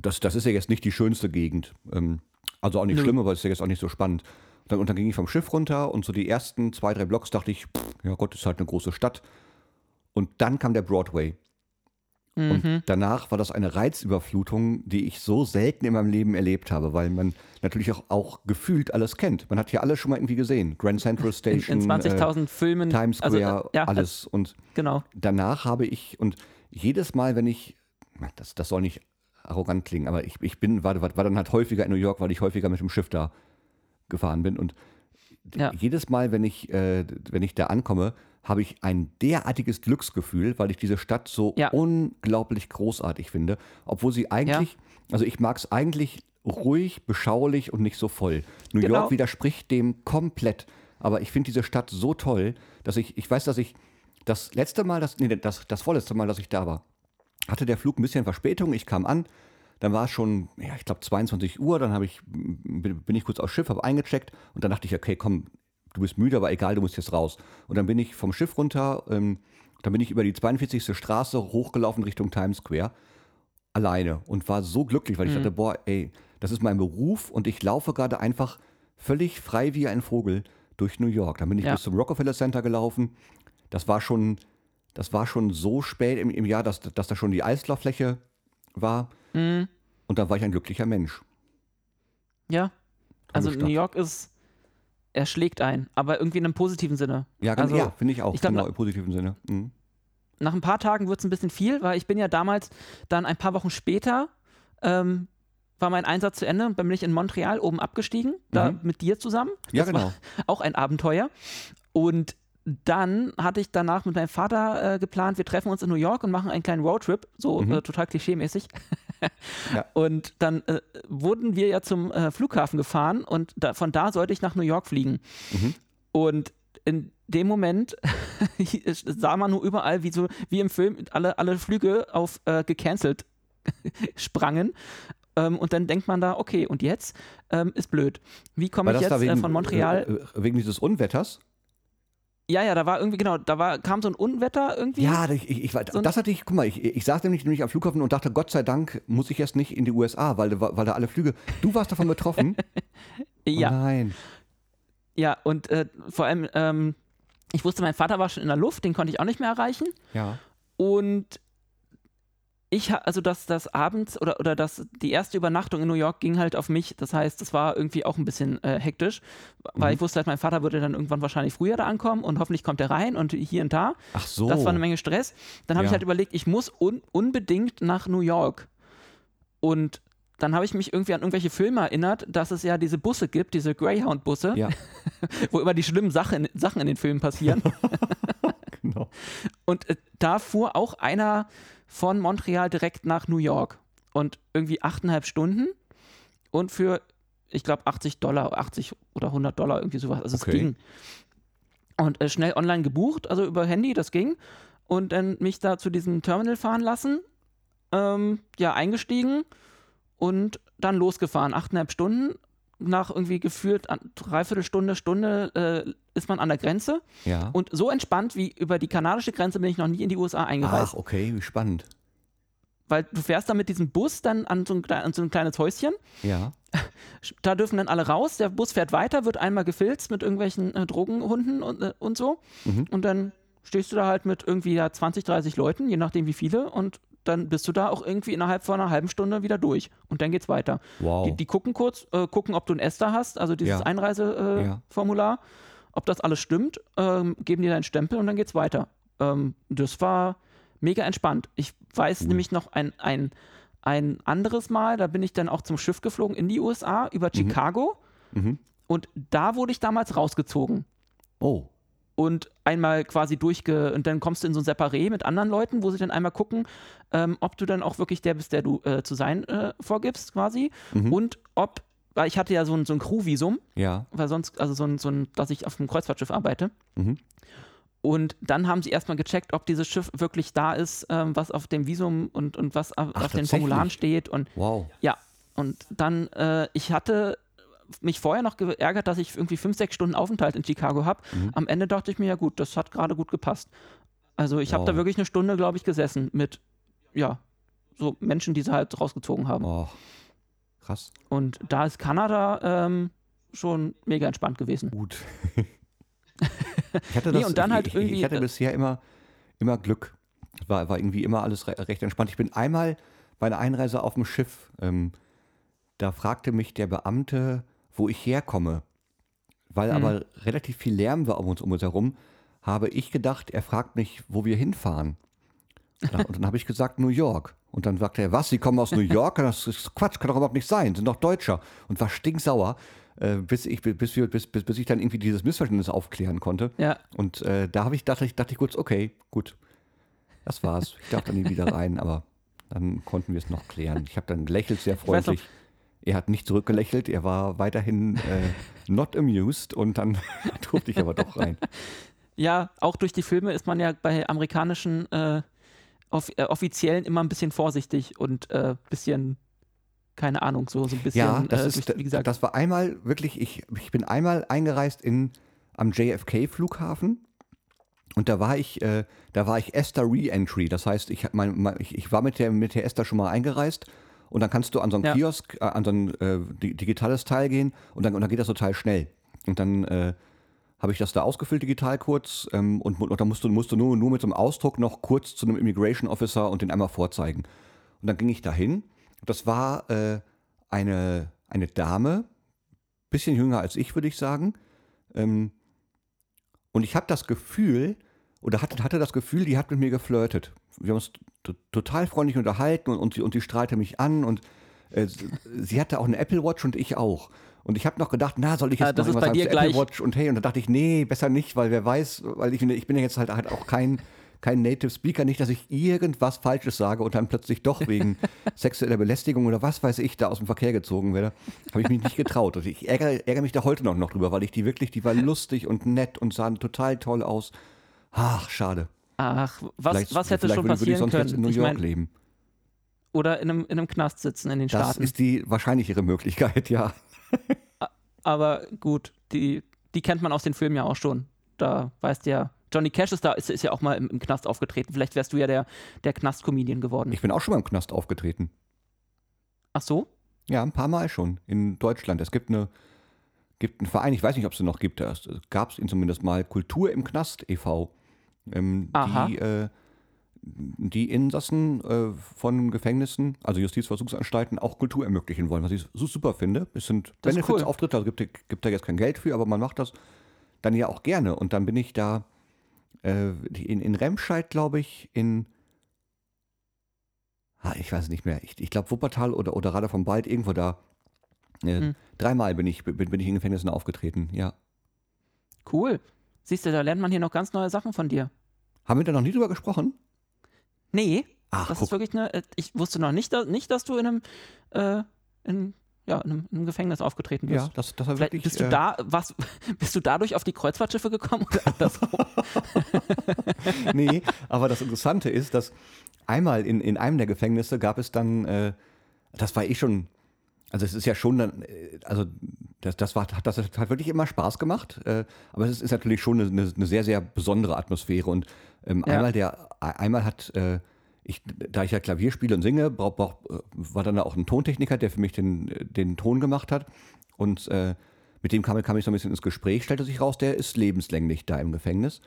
Das, das ist ja jetzt nicht die schönste Gegend. Ähm, also auch nicht Nö. schlimm, aber es ist ja jetzt auch nicht so spannend. Und dann, und dann ging ich vom Schiff runter und so die ersten zwei, drei Blocks dachte ich, pff, ja Gott, ist halt eine große Stadt. Und dann kam der Broadway. Mhm. Und danach war das eine Reizüberflutung, die ich so selten in meinem Leben erlebt habe, weil man natürlich auch, auch gefühlt alles kennt. Man hat hier alles schon mal irgendwie gesehen. Grand Central In, Station, in 20.000 Filmen. äh, Times also, Square, äh, ja, alles. Und Genau. danach habe ich, und jedes Mal, wenn ich, das, das soll nicht arrogant klingen, aber ich, ich bin, war, war, war dann halt häufiger in New York, weil ich häufiger mit dem Schiff da gefahren bin. Und Ja. jedes Mal, wenn ich, äh, wenn ich da ankomme, habe ich ein derartiges Glücksgefühl, weil ich diese Stadt so Ja. unglaublich großartig finde, obwohl sie eigentlich, also ich mag es eigentlich ruhig, beschaulich und nicht so voll. New Genau. York widerspricht dem komplett, aber ich finde diese Stadt so toll, dass ich, ich weiß, dass ich das letzte Mal, das, nee, das, das vorletzte Mal, dass ich da war, hatte der Flug ein bisschen Verspätung. Ich kam an, dann war es schon, ja, ich glaube 22 Uhr, dann habe ich, bin ich kurz aufs Schiff, habe eingecheckt und dann dachte ich, okay, komm, du bist müde, aber egal, du musst jetzt raus. Und dann bin ich vom Schiff runter, ähm, dann bin ich über die 42. Straße hochgelaufen Richtung Times Square, alleine und war so glücklich, weil ich dachte, boah, ey, das ist mein Beruf und ich laufe gerade einfach völlig frei wie ein Vogel durch New York. Dann bin ich Ja. bis zum Rockefeller Center gelaufen. Das war schon, das war schon so spät im, im Jahr, dass, dass da schon die Eislauffläche war. Mhm. Und da war ich ein glücklicher Mensch. Ja. Also Stadt. New York ist, er schlägt ein, aber irgendwie in einem positiven Sinne. Ja, genau, Also, ja finde ich auch, ich glaub, genau, na- im positiven Sinne. Mhm. Nach ein paar Tagen wird es ein bisschen viel, weil ich bin ja damals dann ein paar Wochen später, ähm, war mein Einsatz zu Ende und dann bin ich in Montreal oben abgestiegen, da Mhm. mit dir zusammen. Ja, Das war genau. auch ein Abenteuer. Und dann hatte ich danach mit meinem Vater äh, geplant, wir treffen uns in New York und machen einen kleinen Roadtrip, so Mhm. äh, total klischeemäßig. Ja. Und dann äh, wurden wir ja zum äh, Flughafen gefahren und da, von da sollte ich nach New York fliegen. Mhm. Und in dem Moment sah man nur überall, wie so wie im Film alle, alle Flüge auf äh, gecancelt sprangen. Ähm, und dann denkt man da, okay, und jetzt ähm, ist blöd. Wie komme ich jetzt wegen, äh, von Montreal? wegen dieses Unwetters? Ja, ja, da war irgendwie, genau, da war, kam so ein Unwetter irgendwie. Ja, ich, ich, ich, So das hatte ich, guck mal, ich, ich saß nämlich, nämlich am Flughafen und dachte, Gott sei Dank muss ich jetzt nicht in die USA, weil, weil da alle Flüge. Du warst davon betroffen? ja, Oh nein. ja, und äh, vor allem, ähm, ich wusste, mein Vater war schon in der Luft, den konnte ich auch nicht mehr erreichen. Ja. Und ich, also das, das abends oder, oder das, die erste Übernachtung in New York ging halt auf mich. Das heißt, das war irgendwie auch ein bisschen äh, hektisch, weil Mhm. ich wusste halt, mein Vater würde dann irgendwann wahrscheinlich früher da ankommen und hoffentlich kommt er rein und hier und da. Ach so. Das war eine Menge Stress. Dann habe ich Ja. halt überlegt, ich muss un unbedingt nach New York. Und dann habe ich mich irgendwie an irgendwelche Filme erinnert, dass es ja diese Busse gibt, diese Greyhound-Busse, Ja, wo immer die schlimmen Sachen, Sachen in den Filmen passieren. genau. Und äh, da fuhr auch einer von Montreal direkt nach New York. Und irgendwie achteinhalb Stunden und für, ich glaube, 80 Dollar, 80 oder 100 Dollar, irgendwie sowas. Also Okay. es ging. Und äh, schnell online gebucht, also über Handy, das ging. Und dann mich da zu diesem Terminal fahren lassen. Ähm, ja, eingestiegen und dann losgefahren. Achteinhalb Stunden. Nach irgendwie gefühlt dreiviertel Stunde, Stunde äh, ist man an der Grenze. Ja. Und so entspannt wie über die kanadische Grenze bin ich noch nie in die USA eingereist. Ach, okay, wie spannend. Weil du fährst dann mit diesem Bus dann an so, ein, an so ein kleines Häuschen. Ja. Da dürfen dann alle raus. Der Bus fährt weiter, wird einmal gefilzt mit irgendwelchen äh, Drogenhunden und, äh, und so. Mhm. Und dann stehst du da halt mit irgendwie ja, 20, 30 Leuten, je nachdem wie viele. Und dann bist du da auch irgendwie innerhalb von einer halben Stunde wieder durch und dann geht's weiter. Wow. Die, die gucken kurz, äh, gucken, ob du ein ESTA hast, also dieses Ja. Einreiseformular, äh, Ja. Ob das alles stimmt, ähm, geben dir deinen Stempel und dann geht's weiter. Ähm, das war mega entspannt. Ich weiß Cool. nämlich noch ein, ein, ein anderes Mal, da bin ich dann auch zum Schiff geflogen in die USA über Chicago Mhm. und da wurde ich damals rausgezogen Oh. Und einmal quasi durchge und dann kommst du in so ein Separé mit anderen Leuten, wo sie dann einmal gucken, ähm, ob du dann auch wirklich der bist, der du äh, zu sein äh, vorgibst quasi Mhm. und ob, weil ich hatte ja so ein, so ein Crew-Visum, Ja. weil sonst, also so ein, so ein, dass ich auf einem Kreuzfahrtschiff arbeite. Mhm. Und dann haben sie erstmal gecheckt, ob dieses Schiff wirklich da ist, ähm, was auf dem Visum und, und was auf, Ach, auf den? Formularen steht. Und Wow. ja, und dann, äh, ich hatte mich vorher noch geärgert, dass ich irgendwie fünf, sechs Stunden Aufenthalt in Chicago habe. Mhm. Am Ende dachte ich mir, ja gut, das hat gerade gut gepasst. Also ich habe Wow. da wirklich eine Stunde, glaube ich, gesessen mit, ja, so Menschen, die sie halt rausgezogen haben. Oh. Krass. Und da ist Kanada ähm, schon mega entspannt gewesen. Gut. ich hatte Nee, das, und dann halt ich, irgendwie, Ich hatte äh, bisher immer, immer Glück. War, war irgendwie immer alles re recht entspannt. Ich bin einmal bei einer Einreise auf dem Schiff, ähm, da fragte mich der Beamte, wo ich herkomme. Weil Hm. aber relativ viel Lärm war um uns, um uns herum, habe ich gedacht, er fragt mich, wo wir hinfahren. Und dann habe ich gesagt, New York. Und dann sagte er, was, Sie kommen aus New York? Das ist Quatsch, kann doch überhaupt nicht sein, sind doch Deutscher. Und war stinksauer, äh, bis, ich, bis, wir, bis, bis, bis ich dann irgendwie dieses Missverständnis aufklären konnte. Ja, Und äh, da habe ich, dachte ich, dachte ich kurz, okay, gut, das war's. Ich darf da nie wieder rein, aber dann konnten wir es noch klären. Ich habe dann gelächelt, sehr freundlich. Er hat nicht zurückgelächelt, er war weiterhin äh, not amused und dann durfte ich aber doch rein. Ja, auch durch die Filme ist man ja bei amerikanischen äh, off äh, Offiziellen immer ein bisschen vorsichtig und äh, bisschen, keine Ahnung, so, so ein bisschen, Ja, das äh, ist, durch, wie gesagt, das war einmal wirklich, ich, ich bin einmal eingereist in, am JFK-Flughafen und da war ich, äh, da war ich ESTA Re-Entry. Das heißt, ich, mein, mein, ich, ich war mit der, mit der ESTA schon mal eingereist und dann kannst du an so einen Ja. Kiosk, äh, an so ein äh, di- digitales Teil gehen und dann, und dann geht das total schnell. Und dann äh, habe ich das da ausgefüllt digital kurz ähm, und, und dann musst du, musst du nur, nur mit so einem Ausdruck noch kurz zu einem Immigration Officer und den einmal vorzeigen. Und dann ging ich dahin. Das war äh, eine, eine Dame, bisschen jünger als ich, würde ich sagen. Ähm, und ich habe das Gefühl, oder hatte, hatte das Gefühl, die hat mit mir geflirtet. Wir haben uns total freundlich unterhalten und, und, sie, und sie strahlte mich an und äh, sie- hatte auch eine Apple Watch und ich auch. Und ich habe noch gedacht, na, soll ich jetzt Ah, das noch ist bei dir sagen zur Apple gleich. Watch und hey, und dann dachte ich, nee, besser nicht, weil wer weiß, weil ich, bin- ich bin ja jetzt halt, halt auch kein, kein Native Speaker, nicht, dass ich irgendwas Falsches sage und dann plötzlich doch wegen sexueller Belästigung oder was weiß ich da aus dem Verkehr gezogen werde. Habe ich mich nicht getraut. Und ich ärgere, ärgere mich da heute noch, noch drüber, weil ich die wirklich, die war lustig und nett und sah total toll aus. Ach, schade. Ach, was, Vielleicht- was hätte schon würde- würde ich passieren sonst können? jetzt in New ich York mein, leben. oder in einem, in einem Knast sitzen in den Das Staaten. ist die wahrscheinlichere Möglichkeit, ja. Aber gut, die, die kennt man aus den Filmen ja auch schon. Da weißt du ja, Johnny Cash ist da, ist, ist ja auch mal im, im Knast aufgetreten. Vielleicht wärst du ja der, der Knast-Comedian geworden. Ich bin auch schon mal im Knast aufgetreten. Ach so? Ja, ein paar Mal schon in Deutschland. Es gibt eine gibt einen Verein, ich weiß nicht, ob es den noch gibt, da gab es ihn zumindest mal, Kultur im Knast e.V., ähm, die, äh, die Insassen äh, von Gefängnissen, also Justizvollzugsanstalten, auch Kultur ermöglichen wollen, was ich so super finde. Es sind ist cool. Benefits-Auftritte, also gibt, gibt da jetzt kein Geld für, aber man macht das dann ja auch gerne. Und dann bin ich da äh, in, in Remscheid, glaube ich, in Ah, ich weiß nicht mehr. Ich, ich glaube Wuppertal oder, oder Radar vom Wald, irgendwo da. Äh, Hm. Dreimal bin ich, bin, bin ich in Gefängnissen aufgetreten, ja. Cool. Siehst du, da lernt man hier noch ganz neue Sachen von dir. Haben wir da noch nie drüber gesprochen? Nee, Ach, das guck. ist wirklich eine. äh, Ich wusste noch nicht, dass, nicht, dass du in einem, äh, in, ja, in einem, in einem Gefängnis aufgetreten bist. ja, das, das war Vielleicht wirklich. bist du äh, da, was, bist du dadurch auf die Kreuzfahrtschiffe gekommen oder andersrum? nee, aber das Interessante ist, dass einmal in, in einem der Gefängnisse gab es dann, äh, das war eh schon, also es ist ja schon dann, äh, also das, das, war, hat, das hat wirklich immer Spaß gemacht, äh, aber es ist, ist natürlich schon eine, eine, sehr, sehr besondere Atmosphäre und ähm, Ja. einmal der, einmal hat, äh, ich, da ich ja Klavier spiele und singe, brauch, brauch, äh, war dann auch ein Tontechniker, der für mich den, den Ton gemacht hat und äh, mit dem kam, kam ich so ein bisschen ins Gespräch, stellte sich raus, der ist lebenslänglich da im Gefängnis.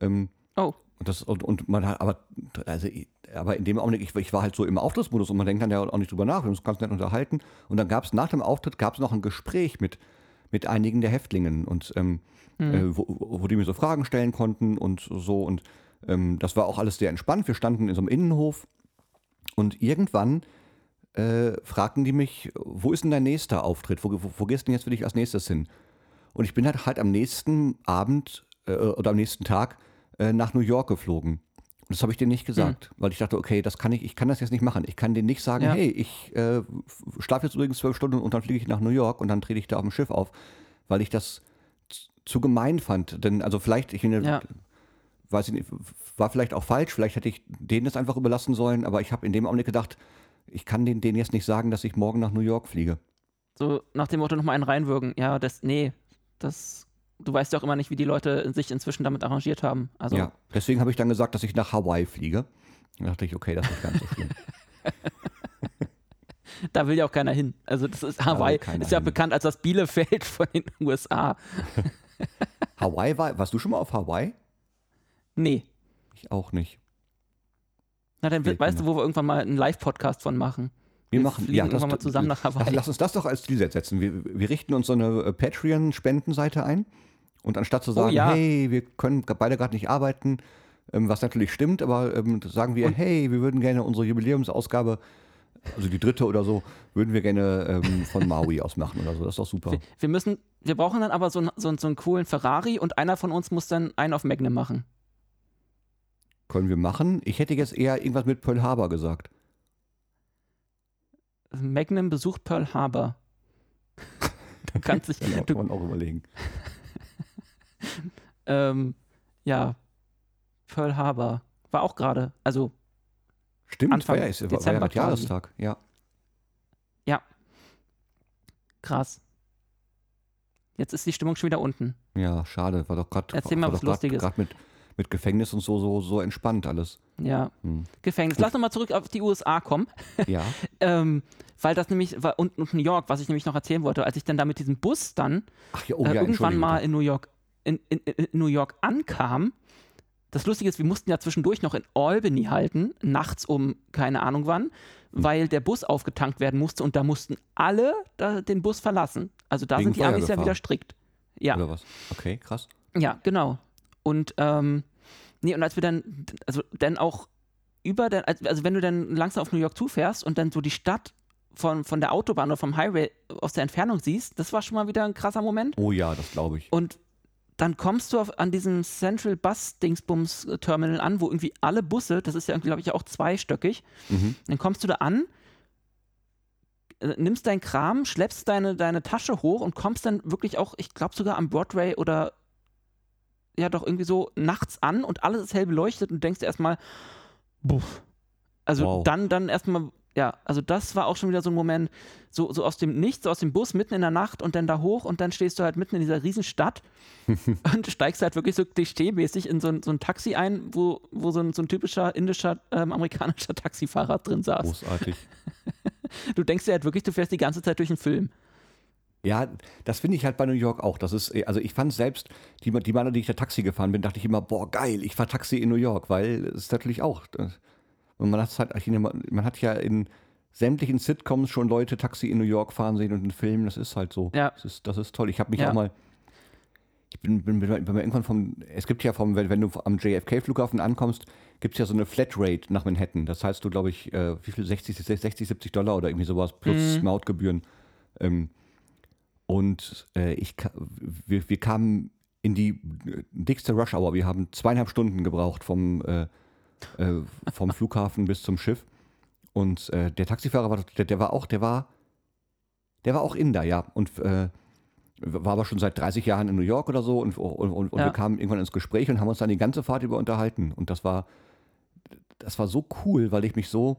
Ähm, Oh. Und, das, und, und man hat, aber, also, aber in dem Augenblick, ich, ich war halt so im Auftrittsmodus und man denkt dann ja auch nicht drüber nach, wir haben uns ganz nett unterhalten. Und dann gab es nach dem Auftritt gab es noch ein Gespräch mit, mit einigen der Häftlingen und ähm, äh, wo, wo die mir so Fragen stellen konnten und so. Und ähm, das war auch alles sehr entspannt. Wir standen in so einem Innenhof und irgendwann äh, fragten die mich, wo ist denn dein nächster Auftritt? Wo, wo, wo gehst du denn jetzt für dich als nächstes hin? Und ich bin halt, halt am nächsten Abend äh, oder am nächsten Tag äh, nach New York geflogen. Und das habe ich denen nicht gesagt, weil ich dachte, okay, das kann ich, ich kann das jetzt nicht machen. Ich kann denen nicht sagen, Ja. hey, ich äh, schlafe jetzt übrigens zwölf Stunden und dann fliege ich nach New York und dann trete ich da auf dem Schiff auf, weil ich das zu gemein fand. Denn also vielleicht, ich finde, Ja. weiß ich nicht, war vielleicht auch falsch, vielleicht hätte ich denen das einfach überlassen sollen, aber ich habe in dem Augenblick gedacht, ich kann denen, denen jetzt nicht sagen, dass ich morgen nach New York fliege. So nach dem Motto nochmal einen reinwürgen. Ja, das, nee, das, du weißt ja auch immer nicht, wie die Leute sich inzwischen damit arrangiert haben. Also, Ja, deswegen habe ich dann gesagt, dass ich nach Hawaii fliege. Da dachte ich, okay, das ist ganz so schlimm. da will ja auch keiner hin. Also, das ist Hawaii, ist ja hin. bekannt als das Bielefeld von den USA. Hawaii war, warst du schon mal auf Hawaii? Nee. Ich auch nicht. Na, dann Fehlt weißt du, wo wir irgendwann mal einen Live-Podcast von machen. Wir machen fliegen ja, das, mal zusammen nach Hawaii. Lass uns das doch als Ziel setzen. Wir, wir richten uns so eine äh, Patreon-Spendenseite ein und anstatt zu Oh, sagen, ja. hey, wir können beide gerade nicht arbeiten, ähm, was natürlich stimmt, aber ähm, sagen wir, hey, wir würden gerne unsere Jubiläumsausgabe, also die dritte oder so, würden wir gerne ähm, von Maui aus machen oder so. Das ist doch super. Wir, wir müssen, wir brauchen dann aber so, einen- so, einen- so einen coolen Ferrari und einer von uns muss dann einen auf Magnum machen. Können wir machen. Ich hätte jetzt eher irgendwas mit Pearl Harbor gesagt. Magnum besucht Pearl Harbor. du kannst dich, Genau, du, kann man auch überlegen. ähm, ja, Pearl Harbor war auch gerade, also Stimmt, Anfang war ja, ist, war, war ja Dezember. Jahrestag. Ja. krass. Jetzt ist die Stimmung schon wieder unten. ja, schade. War doch gerade Erzähl mal was Lustiges. Gerade mit, mit Gefängnis und so, so, so entspannt alles. Ja, Hm. Gefängnis. Lass noch mal zurück auf die USA kommen. Ja. Ähm, weil das nämlich, war, und, und New York, was ich nämlich noch erzählen wollte, als ich dann da mit diesem Bus dann Ach ja, oh äh, ja, irgendwann mal in New York, in, in, in New York ankam. Das Lustige ist, wir mussten ja zwischendurch noch in Albany halten, nachts um keine Ahnung wann, weil der Bus aufgetankt werden musste und da mussten alle da, den Bus verlassen. Also da Wegen sind die Amis ja wieder strikt. Ja, Oder was? Okay, krass. ja, genau. Und ähm, nee, und als wir dann, also dann auch über der, also wenn du dann langsam auf New York zufährst und dann so die Stadt von, von der Autobahn oder vom Highway aus der Entfernung siehst, das war schon mal wieder ein krasser Moment. Oh ja, das glaube ich. Und dann kommst du auf, an diesem Central Bus Dingsbums Terminal an, wo irgendwie alle Busse, das ist ja, glaube ich, auch zweistöckig, Mhm. dann kommst du da an, äh, nimmst deinen Kram, schleppst deine, deine Tasche hoch und kommst dann wirklich auch, ich glaube sogar am Broadway oder ja doch irgendwie so nachts an und alles ist hell beleuchtet und denkst erstmal, buff. Also Wow. dann, dann erstmal, ja, also das war auch schon wieder so ein Moment, so, so aus dem Nichts, aus dem Bus mitten in der Nacht und dann da hoch und dann stehst du halt mitten in dieser Riesenstadt und steigst halt wirklich so klischee-mäßig in so ein, so ein Taxi ein, wo, wo so ein, so ein typischer indischer, ähm, amerikanischer Taxifahrer drin saß. Großartig. Du denkst dir halt wirklich, du fährst die ganze Zeit durch einen Film. Ja, das finde ich halt bei New York auch. Das ist, also ich fand selbst, die, die Male, die ich da Taxi gefahren bin, dachte ich immer, boah, geil, ich fahre Taxi in New York, weil es ist natürlich auch. das- Und man hat halt, man hat ja in sämtlichen Sitcoms schon Leute Taxi in New York fahren sehen und in Filmen, das ist halt so. Ja. Das ist, das ist toll. Ich habe mich Ja. auch mal, ich bin, bin, bin, bin irgendwann vom, es gibt ja vom, wenn, wenn du am JFK-Flughafen ankommst, gibt es ja so eine Flatrate nach Manhattan. Das heißt, du, glaube ich, äh, wie viel, 60, 60, 70 Dollar oder irgendwie sowas plus Mhm. Mautgebühren. Ähm, und äh, ich, wir, wir kamen in die äh, dickste Rush Hour. Wir haben zweieinhalb Stunden gebraucht vom, äh, äh, vom Flughafen bis zum Schiff. Und äh, der Taxifahrer war, der, der war auch, der war, der war auch Inder, ja. Und äh, war aber schon seit 30 Jahren in New York oder so. Und, und, und, und Ja. wir kamen irgendwann ins Gespräch und haben uns dann die ganze Fahrt über unterhalten. Und das war, das war so cool, weil ich mich so,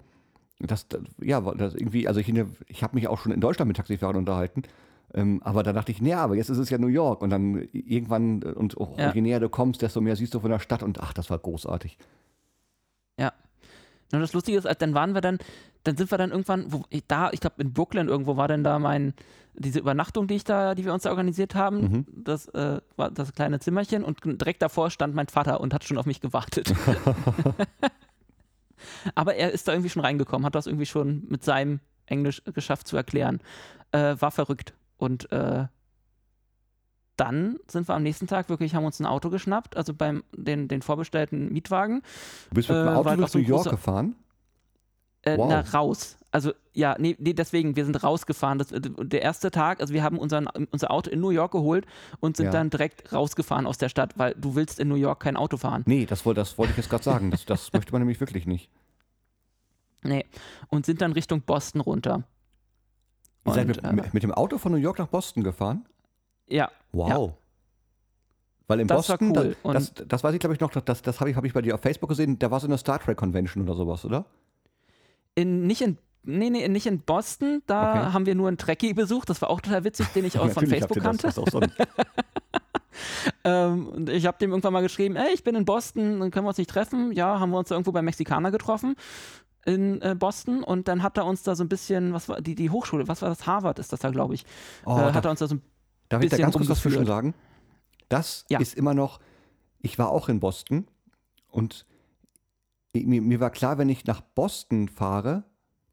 das, ja, das irgendwie, also ich, ich habe mich auch schon in Deutschland mit Taxifahrern unterhalten. Ähm, aber da dachte ich, naja, aber jetzt ist es ja New York und dann irgendwann, und oh, Ja. je näher du kommst, desto mehr siehst du von der Stadt und ach, das war großartig. Und das Lustige ist, als dann waren wir dann dann sind wir dann irgendwann, wo, da, ich glaube in Brooklyn irgendwo war denn da mein, diese Übernachtung, die ich da, die wir uns da organisiert haben, Mhm. das äh, war das kleine Zimmerchen und direkt davor stand mein Vater und hat schon auf mich gewartet. Aber er ist da irgendwie schon reingekommen, hat das irgendwie schon mit seinem Englisch geschafft zu erklären. Äh, war verrückt. Und äh, dann sind wir am nächsten Tag wirklich, haben uns ein Auto geschnappt, also beim den, den vorbestellten Mietwagen. Du bist mit dem Äh, Auto war nach so New York gefahren? Äh, Wow. na, raus. Also, ja, nee, nee, deswegen, wir sind rausgefahren. Das, äh, der erste Tag, also wir haben unseren, unser Auto in New York geholt und sind Ja. dann direkt rausgefahren aus der Stadt, weil du willst in New York kein Auto fahren. Nee, das, das wollte ich jetzt gerade sagen. Das, das möchte man nämlich wirklich nicht. Nee. Und sind dann Richtung Boston runter. Ihr seid Und, mit, äh, mit dem Auto von New York nach Boston gefahren? Ja, Wow. Weil in Das war Boston, cool. da, das, das weiß ich glaube ich noch, das, das habe ich, hab ich bei dir auf Facebook gesehen, da war so eine Star Trek Convention oder sowas, oder? in, nicht in Nee, nee, nicht in Boston. Da Okay. haben wir nur einen Trekkie besucht. Das war auch total witzig, den ich auch von Facebook das, kannte. das ein, Ähm, und ich habe dem irgendwann mal geschrieben, ey, ich bin in Boston, dann können wir uns nicht treffen. Ja, haben wir uns da irgendwo beim Mexikaner getroffen in äh, Boston und dann hat er uns da so ein bisschen, was war die, die Hochschule, was war das? Harvard ist das da, glaube ich. oh, äh, hat er uns da so ein darf ich da ganz kurz was zwischen sagen? Das Ja. ist immer noch, ich war auch in Boston und mir, mir war klar, wenn ich nach Boston fahre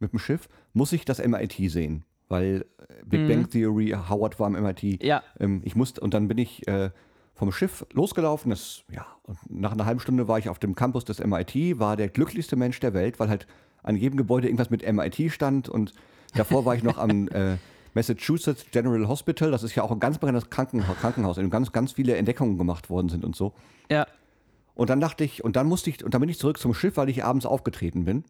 mit dem Schiff, muss ich das MIT sehen, weil äh, Big Mhm. Bang Theory, Howard war am MIT. Ja, Ähm, ich musste, und dann bin ich äh, vom Schiff losgelaufen. Das, ja, und nach einer halben Stunde war ich auf dem Campus des MIT, war der glücklichste Mensch der Welt, weil halt an jedem Gebäude irgendwas mit MIT stand. Und davor war ich noch am äh, Massachusetts General Hospital. Das ist ja auch ein ganz bekanntes Krankenhaus, Krankenhaus, in dem ganz, ganz viele Entdeckungen gemacht worden sind und so. ja, Und dann dachte ich, und dann musste ich, und dann bin ich zurück zum Schiff, weil ich abends aufgetreten bin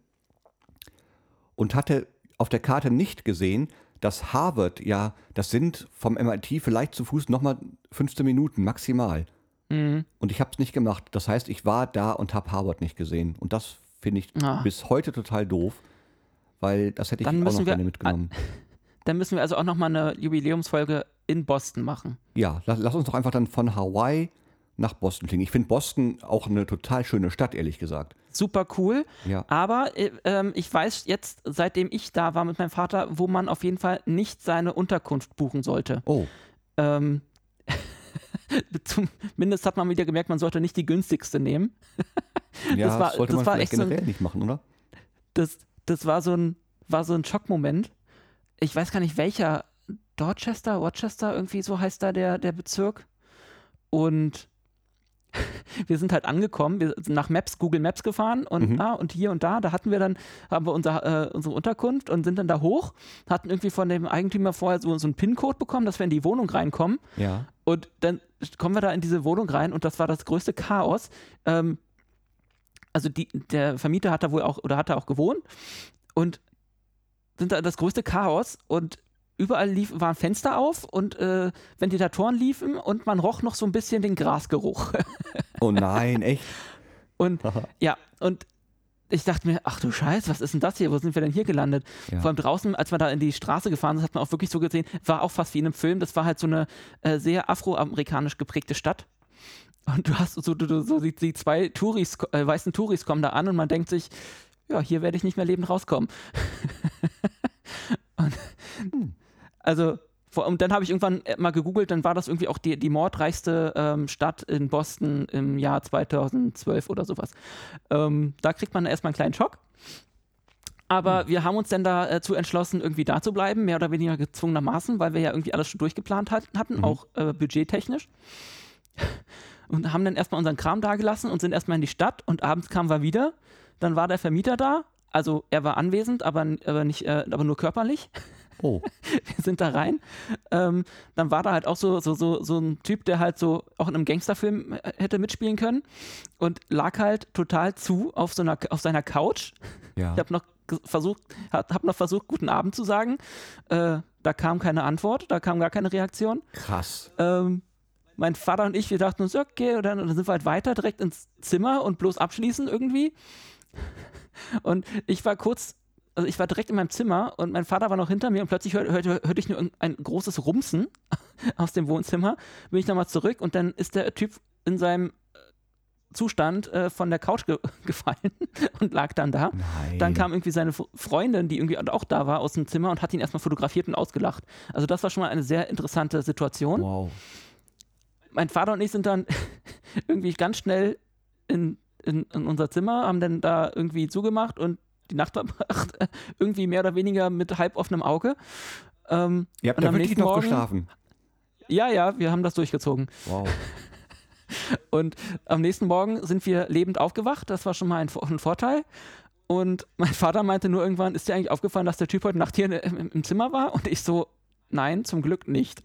und hatte auf der Karte nicht gesehen, dass Harvard, ja, das sind vom MIT vielleicht zu Fuß nochmal 15 Minuten maximal. mhm. Und ich habe es nicht gemacht. Das heißt, ich war da und habe Harvard nicht gesehen. Und das finde ich Ah. bis heute total doof, weil das hätte ich Dann auch noch wir- gerne mitgenommen. Dann müssen wir also auch nochmal eine Jubiläumsfolge in Boston machen. Ja, lass, lass uns doch einfach dann von Hawaii nach Boston klingen. Ich finde Boston auch eine total schöne Stadt, ehrlich gesagt. Super cool. Ja. Aber äh, ähm, ich weiß jetzt, seitdem ich da war mit meinem Vater, wo man auf jeden Fall nicht seine Unterkunft buchen sollte. Oh, Ähm, zumindest hat man wieder gemerkt, man sollte nicht die günstigste nehmen. ja, Das war- sollte das man war vielleicht echt so ein- generell nicht machen, oder? Das, das war so ein, war so ein Schockmoment. Ich weiß gar nicht welcher. Dorchester, Rochester, irgendwie so heißt da der, der Bezirk. Und wir sind halt angekommen, wir sind nach Maps, Google Maps gefahren und, Mhm. ah, und hier und da, da hatten wir dann, haben wir unser, äh, unsere Unterkunft und sind dann da hoch, hatten irgendwie von dem Eigentümer vorher so, so einen PIN-Code bekommen, dass wir in die Wohnung reinkommen. Ja. Und dann kommen wir da in diese Wohnung rein und das war das größte Chaos. Ähm, also die, der Vermieter hat da wohl auch oder hat da auch gewohnt und sind da das größte Chaos und überall lief, waren Fenster auf und äh, Ventilatoren liefen und man roch noch so ein bisschen den Grasgeruch. Oh nein, echt? Und ja, und ich dachte mir, ach du Scheiß, was ist denn das hier? Wo sind wir denn hier gelandet? Ja. Vor allem draußen, als wir da in die Straße gefahren sind, hat man auch wirklich so gesehen, war auch fast wie in einem Film. Das war halt so eine äh, sehr afroamerikanisch geprägte Stadt. Und du hast so, du, du, so die, die zwei Touris, äh, weißen Touris kommen da an und man denkt sich, ja, hier werde ich nicht mehr lebend rauskommen. und, also, vor- und dann habe ich irgendwann äh, mal gegoogelt, dann war das irgendwie auch die, die mordreichste ähm, Stadt in Boston im Jahr 2012 oder sowas. Ähm, da kriegt man erstmal einen kleinen Schock. Aber wir haben uns dann dazu entschlossen, irgendwie da zu bleiben, mehr oder weniger gezwungenermaßen, weil wir ja irgendwie alles schon durchgeplant hat, hatten, Mhm. auch äh, budgettechnisch. Und haben dann erstmal unseren Kram da gelassen und sind erstmal in die Stadt und abends kamen wir wieder. Dann war der Vermieter da. Also er war anwesend, aber, aber, nicht, äh, aber nur körperlich. Oh, Wir sind da rein. Ähm, dann war da halt auch so, so, so, so ein Typ, der halt so auch in einem Gangsterfilm äh, hätte mitspielen können und lag halt total zu auf, so einer, auf seiner Couch. ja. Ich habe noch versucht, hab, hab noch versucht, guten Abend zu sagen. Äh, da kam keine Antwort, da kam gar keine Reaktion. Krass. Ähm, mein Vater und ich, wir dachten uns, okay, und dann, und dann sind wir halt weiter direkt ins Zimmer und bloß abschließen irgendwie. Und ich war kurz, also ich war direkt in meinem Zimmer und mein Vater war noch hinter mir und plötzlich hörte hört, hört ich nur ein, großes Rumsen aus dem Wohnzimmer. Bin ich nochmal zurück und dann ist der Typ in seinem Zustand äh, von der Couch ge gefallen und lag dann da. Nein. Dann kam irgendwie seine Freundin, die irgendwie auch da war, aus dem Zimmer und hat ihn erstmal fotografiert und ausgelacht. Also das war schon mal eine sehr interessante Situation. Wow. Mein Vater und ich sind dann irgendwie ganz schnell in, in, in unser Zimmer, haben dann da irgendwie zugemacht und die Nacht verbracht, irgendwie mehr oder weniger mit halb offenem Auge. Ähm, Ihr habt da wirklich noch Morgen- geschlafen. ja, ja, wir haben das durchgezogen. Wow. Und am nächsten Morgen sind wir lebend aufgewacht. Das war schon mal ein, ein Vorteil. Und mein Vater meinte nur irgendwann, ist dir eigentlich aufgefallen, dass der Typ heute Nacht hier im, im Zimmer war? Und ich so, nein, zum Glück nicht.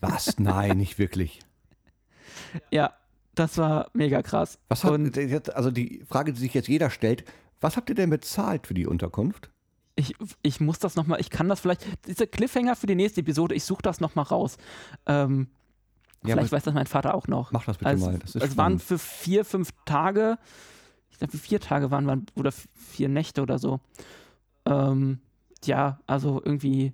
Was? Nein, nicht wirklich. Ja, das war mega krass. Was hat, Und also die Frage, die sich jetzt jeder stellt, was habt ihr denn bezahlt für die Unterkunft? ich, ich muss das nochmal, ich kann das vielleicht, dieser Cliffhanger für die nächste Episode, ich suche das nochmal raus. Ähm, Ja, vielleicht weiß das mein Vater auch noch. mach das bitte Also, mal. Das ist es waren für vier, fünf Tage, ich glaube, vier Tage waren wir, oder vier Nächte oder so. Ähm, ja, also irgendwie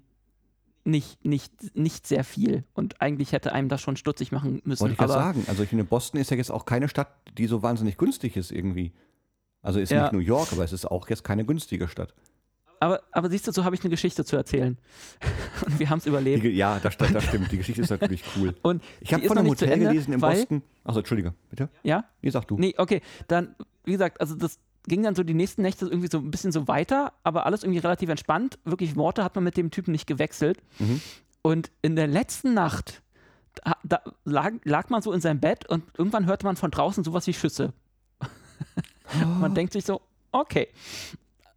nicht, nicht, nicht sehr viel. Und eigentlich hätte einem das schon stutzig machen müssen. Wollte ich aber sagen. Also ich finde, Boston ist ja jetzt auch keine Stadt, die so wahnsinnig günstig ist irgendwie. Also ist Ja. nicht New York, aber es ist auch jetzt keine günstige Stadt. aber, aber siehst du, so habe ich eine Geschichte zu erzählen. Und wir haben es Die, überlebt. Ge- ja, das, das, stimmt. Die Geschichte ist natürlich cool. Und Ich die habe von einem Hotel Ende, gelesen in Boston. Achso, Entschuldige, bitte. Ja? Nee, sag du. Nee, okay. Dann, wie gesagt, also das ging dann so die nächsten Nächte irgendwie so ein bisschen so weiter, aber alles irgendwie relativ entspannt. Wirklich Worte hat man mit dem Typen nicht gewechselt. Mhm. Und in der letzten Nacht, da, da lag, lag man so in seinem Bett und irgendwann hörte man von draußen sowas wie Schüsse. man denkt sich so, okay.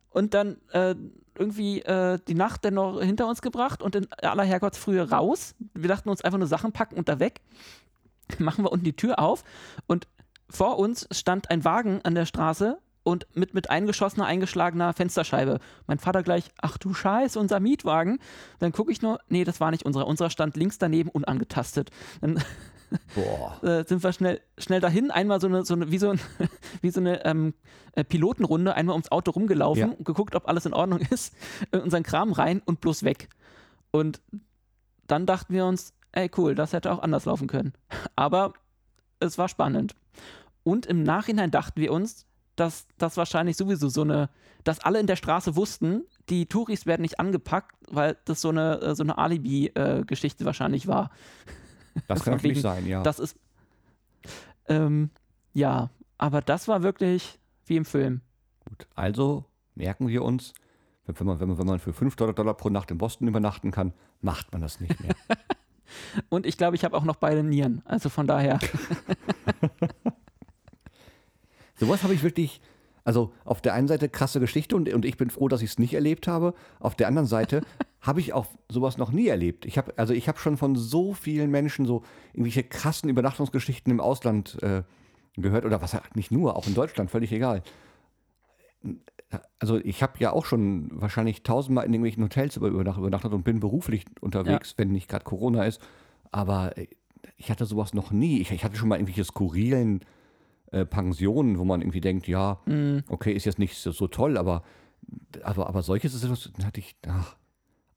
Und dann äh, irgendwie äh, die Nacht dann noch hinter uns gebracht und in aller Herrgottsfrühe raus. Wir dachten uns einfach nur Sachen packen und da weg. Machen wir unten die Tür auf und vor uns stand ein Wagen an der Straße und mit, mit eingeschossener, eingeschlagener Fensterscheibe. Mein Vater gleich, ach du Scheiße, unser Mietwagen. Dann gucke ich nur, nee, das war nicht unserer. Unserer stand links daneben unangetastet. Dann Boah. äh, sind wir schnell, schnell dahin, einmal so eine, so eine wie so, ein, wie so eine ähm, äh, Pilotenrunde, einmal ums Auto rumgelaufen Ja. und geguckt, ob alles in Ordnung ist, in unseren Kram rein und bloß weg. Und dann dachten wir uns, ey cool, das hätte auch anders laufen können. Aber es war spannend. Und im Nachhinein dachten wir uns, dass das wahrscheinlich sowieso so eine, dass alle in der Straße wussten, die Touris werden nicht angepackt, weil das so eine, äh, so eine Alibi-Geschichte wahrscheinlich war. Das kann natürlich sein, ja. Das ist. Ähm, ja, aber das war wirklich wie im Film. Gut. Also merken wir uns, wenn wenn man, wenn man, wenn man für 5 Dollar, Dollar pro Nacht in Boston übernachten kann, macht man das nicht mehr. Und ich glaube, ich habe auch noch beide Nieren. Also von daher. Sowas habe ich wirklich, also auf der einen Seite krasse Geschichte und, und ich bin froh, dass ich es nicht erlebt habe. Auf der anderen Seite habe ich auch sowas noch nie erlebt. Ich habe, also ich habe schon von so vielen Menschen so irgendwelche krassen Übernachtungsgeschichten im Ausland äh, gehört oder was nicht nur, auch in Deutschland, völlig egal. Also ich habe ja auch schon wahrscheinlich tausendmal in irgendwelchen Hotels über- übernacht- übernachtet und bin beruflich unterwegs, wenn nicht gerade Corona ist. Aber äh, ich hatte sowas noch nie. Ich, ich hatte schon mal irgendwelche skurrilen äh, Pensionen, wo man irgendwie denkt, ja, okay, ist jetzt nicht so, so toll, aber, aber, aber solche Situationen hatte ich, ach.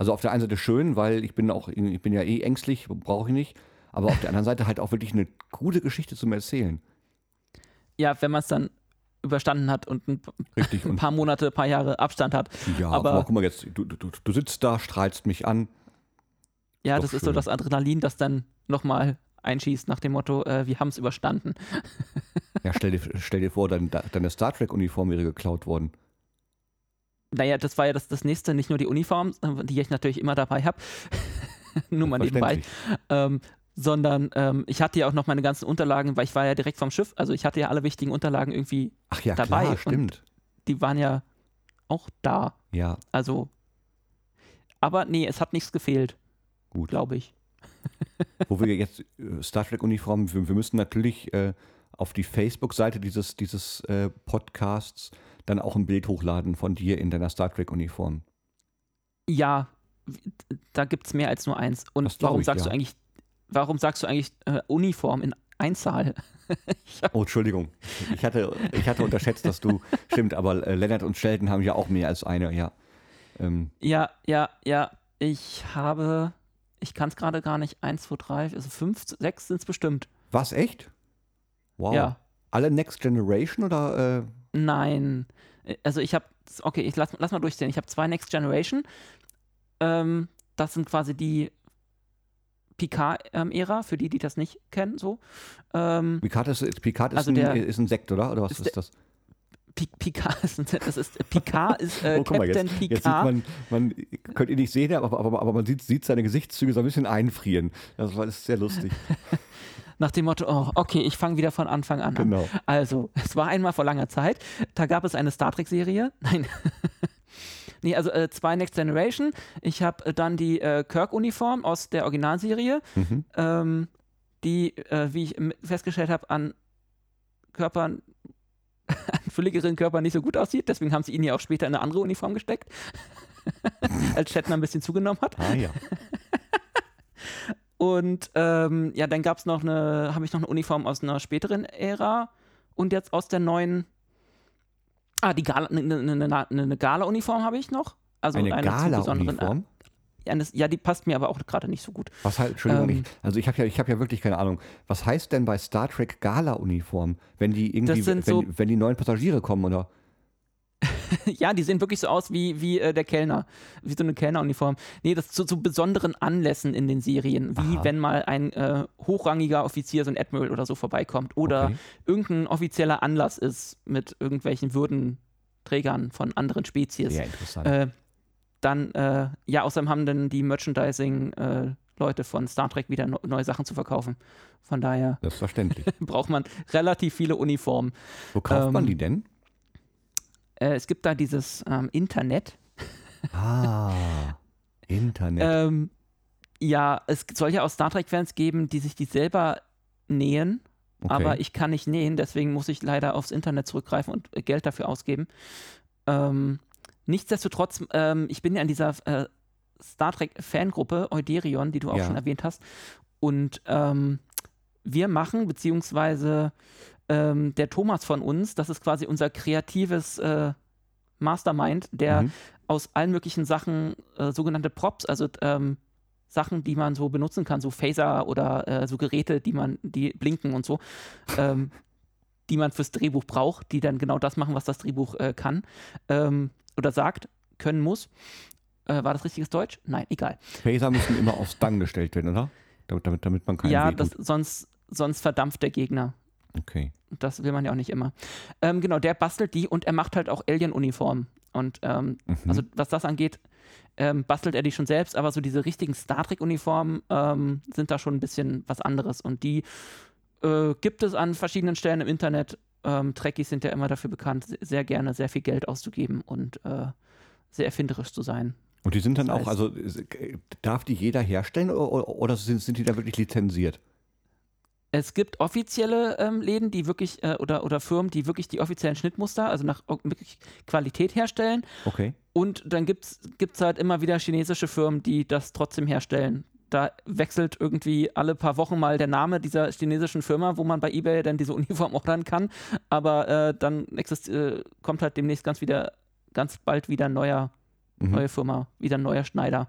Also auf der einen Seite schön, weil ich bin auch, ich bin ja eh ängstlich, brauche ich nicht. Aber auf der anderen Seite halt auch wirklich eine gute Geschichte zum Erzählen. Ja, wenn man es dann überstanden hat und ein, Richtig. ein paar Monate, ein paar Jahre Abstand hat. ja, aber- aber guck mal jetzt, du, du, du sitzt da, strahlst mich an. Ja, Doch das ist so schön. das Adrenalin, das dann nochmal einschießt nach dem Motto, äh, wir haben es überstanden. Ja, stell dir, stell dir vor, dein, deine Star Trek-Uniform wäre geklaut worden. Naja, das war ja das, das nächste, nicht nur die Uniform, äh, die ich natürlich immer dabei habe. nur mal nebenbei. Ähm, sondern ähm, ich hatte ja auch noch meine ganzen Unterlagen, weil ich war ja direkt vom Schiff, also ich hatte ja alle wichtigen Unterlagen irgendwie, Ach ja, dabei klar, stimmt. die waren ja auch da. Ja, Also, aber nee, es hat nichts gefehlt, gut. glaube ich. Wo wir jetzt äh, Star Trek-Uniform, wir, wir müssen natürlich äh, auf die Facebook-Seite dieses, dieses äh, Podcasts dann auch ein Bild hochladen von dir in deiner Star Trek-Uniform. Ja, da gibt es mehr als nur eins. Und warum ich, sagst du ja. eigentlich, warum sagst du eigentlich äh, Uniform in Einzahl? Oh, Entschuldigung. Ich hatte, ich hatte unterschätzt, dass du, stimmt, aber äh, Leonard und Sheldon haben ja auch mehr als eine, ja. Ähm, Ja, ja, ja. Ich habe, ich kann es gerade gar nicht, eins, zwei, drei, also fünf, sechs sind es bestimmt. was, echt? Wow. Ja. Alle Next Generation oder? Äh? Nein. Also ich habe, okay, ich lass, lass mal durchsehen. Ich habe zwei Next Generation. Ähm, das sind quasi die Picard-Ära, für die, die das nicht kennen, so. Ähm, Picard ist, Picard ist, also ein, der- ist ein Sekt, oder? Oder was ist ist, das? Pi- Picard ist, das ist, Picard ist äh, oh, guck mal, Captain jetzt, jetzt sieht Picard. man, man könnt ihr nicht sehen, aber, aber, aber man sieht, sieht seine Gesichtszüge so ein bisschen einfrieren. Das war das ist sehr lustig. Nach dem Motto, oh, okay, ich fange wieder von Anfang an. Genau. Also, es war einmal vor langer Zeit, da gab es eine Star Trek-Serie. Nein. nee, also äh, zwei Next Generation. Ich habe äh, dann die äh, Kirk-Uniform aus der Originalserie, Mhm. ähm, die, äh, wie ich festgestellt habe, an Körpern, fülligeren Körpern nicht so gut aussieht. Deswegen haben sie ihn ja auch später in eine andere Uniform gesteckt. Als Shatner ein bisschen zugenommen hat. Ah ja. Und ähm, ja, dann gab es noch eine, habe ich noch eine Uniform aus einer späteren Ära und jetzt aus der neuen. Ah, die Gala, eine ne, ne, ne, eine Gala-Uniform habe ich noch. Also Eine eine Gala-Uniform? Eines- Ja, die passt mir aber auch gerade nicht so gut. Was halt, Entschuldigung, Ähm, ich, also ich habe ja, ich habe ja wirklich keine Ahnung. Was heißt denn bei Star Trek Gala-Uniform, wenn die irgendwie, wenn, so- wenn die neuen Passagiere kommen oder? ja, die sehen wirklich so aus wie, wie äh, der Kellner, wie so eine Kellneruniform. Nee, das zu, zu besonderen Anlässen in den Serien, wie Aha. wenn mal ein äh, hochrangiger Offizier, so ein Admiral oder so vorbeikommt oder Okay. irgendein offizieller Anlass ist mit irgendwelchen Würdenträgern von anderen Spezies. Sehr interessant. Äh, dann, äh, ja, außerdem haben dann die Merchandising-Leute von Star Trek wieder no neue Sachen zu verkaufen. Von daher Selbstverständlich. braucht man relativ viele Uniformen. Wo kauft man ähm, die denn? Äh, es gibt da dieses ähm, Internet. Ah, Internet. Ähm, ja, es soll ja auch Star Trek-Fans geben, die sich die selber nähen, okay. aber ich kann nicht nähen, deswegen muss ich leider aufs Internet zurückgreifen und äh, Geld dafür ausgeben. Ähm, nichtsdestotrotz, ähm, ich bin ja in dieser äh, Star Trek-Fangruppe Euderion, die du auch Ja. schon erwähnt hast, und ähm, wir machen, beziehungsweise ähm, der Thomas von uns, das ist quasi unser kreatives äh, Mastermind, der Mhm. aus allen möglichen Sachen äh, sogenannte Props, also ähm, Sachen, die man so benutzen kann, so Phaser oder äh, so Geräte, die man, die blinken und so, ähm, die man fürs Drehbuch braucht, die dann genau das machen, was das Drehbuch äh, kann ähm, oder sagt, können muss. Äh, war das richtiges Deutsch? Nein, egal. Phaser müssen immer aufs Dann gestellt werden, oder? Damit, damit, damit man keinen ja, das, sonst, sonst verdampft der Gegner. Okay. Das will man ja auch nicht immer. Ähm, genau, der bastelt die und er macht halt auch Alien-Uniformen. Und ähm, Mhm. also was das angeht, ähm, bastelt er die schon selbst, aber so diese richtigen Star Trek-Uniformen ähm, sind da schon ein bisschen was anderes. Und die äh, gibt es an verschiedenen Stellen im Internet. Ähm, Trekkies sind ja immer dafür bekannt, se- sehr gerne sehr viel Geld auszugeben und äh, sehr erfinderisch zu sein. Und die sind dann Das auch, heißt- also äh, darf die jeder herstellen oder, oder sind, sind die da wirklich lizenziert? Es gibt offizielle ähm, Läden, die wirklich, äh, oder, oder Firmen, die wirklich die offiziellen Schnittmuster, also nach wirklich Qualität herstellen. Okay. Und dann gibt es halt immer wieder chinesische Firmen, die das trotzdem herstellen. Da wechselt irgendwie alle paar Wochen mal der Name dieser chinesischen Firma, wo man bei eBay dann diese Uniform ordern kann. Aber äh, dann äh, kommt halt demnächst ganz wieder, ganz bald wieder neuer, Mhm. neue Firma, wieder ein neuer Schneider.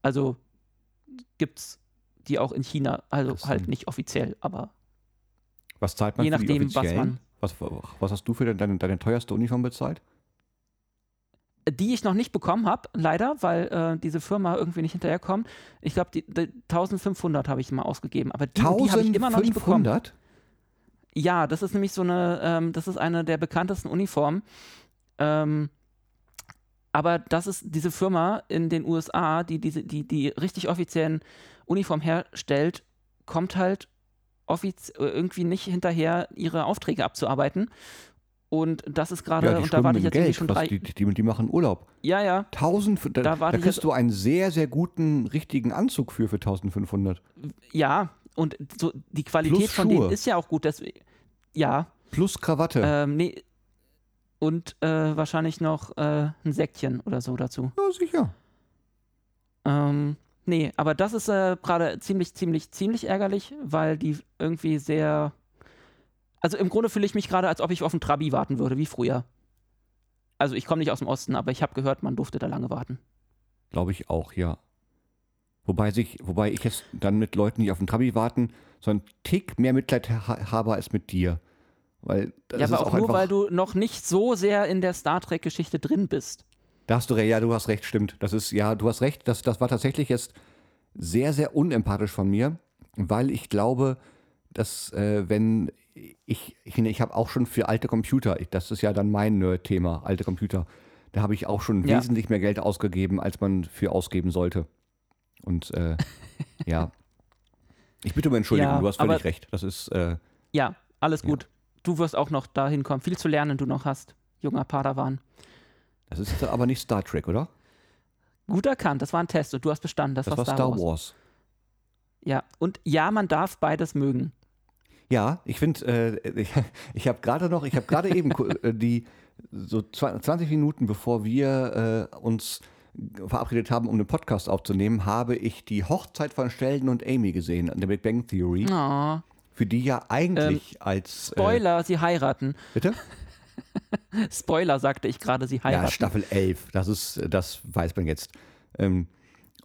Also gibt's die auch in China, also halt nicht offiziell, aber Was zahlt man je nachdem, was man. Was, was hast du für deine, deine teuerste Uniform bezahlt? Die ich noch nicht bekommen habe, leider, weil äh, diese Firma irgendwie nicht hinterherkommt. Ich glaube, die, die 1500 habe ich mal ausgegeben, aber die, die habe ich immer noch nicht bekommen. 1500? Ja, das ist nämlich so eine, ähm, das ist eine der bekanntesten Uniformen. Ähm, aber das ist diese Firma in den USA, die diese, die, die richtig offiziellen Uniformen herstellt, kommt halt äh, irgendwie nicht hinterher, ihre Aufträge abzuarbeiten. Und das ist gerade, Ja, und da warte ich jetzt Geld. schon drei. die, die, die machen Urlaub. ja, ja, 1000, da, Da da, kriegst du einen sehr, sehr guten, richtigen Anzug für für 1500. ja. Und so die Qualität von denen ist ja auch gut. Deswegen, ja, Plus Krawatte. ähm, nee. Und äh, wahrscheinlich noch äh, ein Säckchen oder so dazu. ja, sicher. Ähm, nee, aber das ist äh, gerade ziemlich, ziemlich, ziemlich ärgerlich, weil die irgendwie sehr. Also im Grunde fühle ich mich gerade, als ob ich auf einen Trabi warten würde, wie früher. Also ich komme nicht aus dem Osten, aber ich habe gehört, man durfte da lange warten. Glaube ich auch, ja. Wobei, sich, wobei ich jetzt dann mit Leuten, die auf den Trabi warten, so einen Tick mehr Mitleid ha habe als mit dir. Weil das Ja, ist aber auch, nur, einfach, weil du noch nicht so sehr in der Star Trek-Geschichte drin bist. Da hast du recht, ja, du hast recht, stimmt. Das ist, ja, du hast recht, das, das war tatsächlich jetzt sehr, sehr unempathisch von mir, weil ich glaube, dass äh, wenn ich, ich ich habe auch schon für alte Computer, das ist ja dann mein Nerd-Thema, alte Computer, da habe ich auch schon Ja. wesentlich mehr Geld ausgegeben, als man für ausgeben sollte. Und äh, ja. Ich bitte um Entschuldigung, Ja, du hast völlig aber- recht. Das ist, äh, Ja, alles gut. Du wirst auch noch dahin kommen. Viel zu lernen du noch hast, junger Padawan. das ist aber nicht Star Trek, oder? Gut erkannt, das war ein Test und du hast bestanden. Das, Das war war Star, Wars. Ja, und ja, man darf beides mögen. Ja, ich finde, äh, ich, ich habe gerade noch, ich habe gerade eben äh, die so zwa- 20 Minuten bevor wir äh, uns verabredet haben, um einen Podcast aufzunehmen, habe ich die Hochzeit von Sheldon und Amy gesehen an der Big Bang Theory, Oh, für die ja eigentlich als Äh, Spoiler, sie heiraten. bitte? Spoiler, sagte ich gerade, sie Ja, heiraten. Staffel 11, das ist, das weiß man jetzt. Ähm,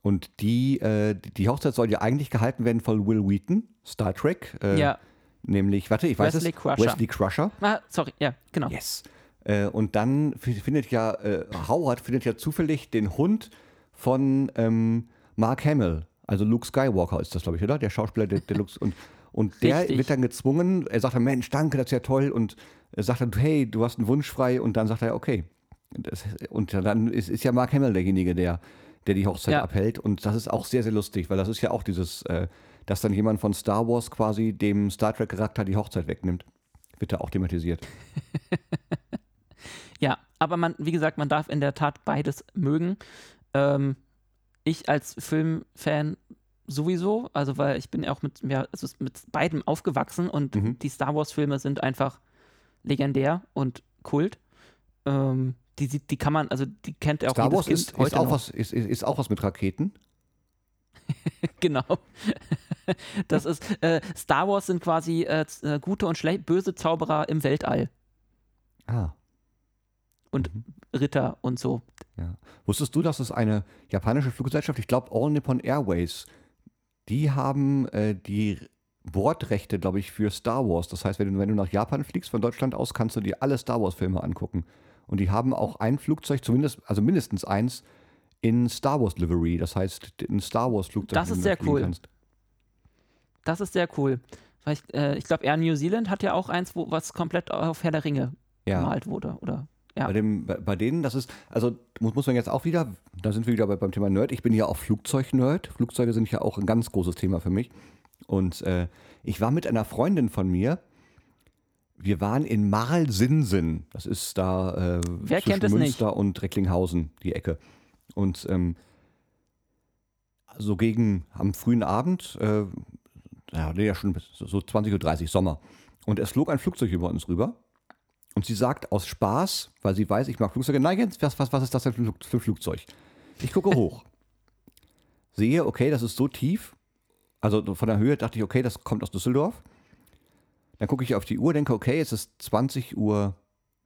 und die, äh, die Hochzeit soll ja eigentlich gehalten werden von Will Wheaton, Star Trek. Äh, ja. Nämlich, warte, ich weiß Wesley es. Crusher. Wesley Crusher. Ah, sorry, ja, genau. Yes. Äh, und dann findet ja, äh, Howard findet ja zufällig den Hund von ähm, Mark Hamill. Also Luke Skywalker ist das, glaube ich, oder? Der Schauspieler, der, der Luke. Und, und der Richtig. wird dann gezwungen, er sagt dann, Mensch, danke, das ist ja toll. Und er sagt dann, hey, du hast einen Wunsch frei. Und dann sagt er, okay. Das, und dann ist, ist ja Mark Hamill derjenige, der, der die Hochzeit Ja. abhält. Und das ist auch sehr, sehr lustig, weil das ist ja auch dieses, äh, dass dann jemand von Star Wars quasi dem Star Trek-Charakter die Hochzeit wegnimmt. Wird da auch thematisiert. Ja, aber man, wie gesagt, man darf in der Tat beides mögen. Ähm, ich als Filmfan sowieso, also weil ich bin ja auch mit, ja, also mit beidem aufgewachsen und Mhm. die Star Wars-Filme sind einfach legendär und Kult. Ähm, die, die kann man, also die kennt auch Star Wars ist, ist, auch noch. was, ist, ist, ist auch was mit Raketen. Genau. Das ist, äh, Star Wars sind quasi äh, äh, gute und böse Zauberer im Weltall Ah, und Ritter und so. ja. Wusstest du, dass es eine japanische Fluggesellschaft, ich glaube All Nippon Airways, die haben äh, die Bordrechte, glaube ich, für Star Wars. Das heißt, wenn du, wenn du nach Japan fliegst von Deutschland aus, kannst du dir alle Star Wars-Filme angucken. Und die haben auch ein Flugzeug, zumindest, also mindestens eins, in Star Wars Livery. Das heißt, ein Star Wars Flugzeug. Das ist sehr cool. Kannst. Das ist sehr cool. Weil ich äh, ich glaube, Air New Zealand hat ja auch eins, wo, was komplett auf Herr der Ringe Ja. gemalt wurde. Oder, ja. Bei, dem, bei, bei denen, das ist, also muss, muss man jetzt auch wieder, da sind wir wieder bei, beim Thema Nerd. Ich bin ja auch Flugzeug-Nerd. Flugzeuge sind ja auch ein ganz großes Thema für mich. Und äh, ich war mit einer Freundin von mir, wir waren in Marl-Sinsen. Das ist da äh, Wer zwischen Münster und Recklinghausen, die Ecke. Und ähm, so gegen am frühen Abend, äh, ja, ja schon so so 20.30 Uhr, Sommer. Und es flog ein Flugzeug über uns rüber. Und sie sagt aus Spaß, weil sie weiß, ich mag Flugzeuge, nein, was, was, was ist das denn für ein Flugzeug? Ich gucke hoch. Sehe, okay, das ist so tief. Also von der Höhe dachte ich, okay, das kommt aus Düsseldorf. Dann gucke ich auf die Uhr, denke, okay, es ist 20 Uhr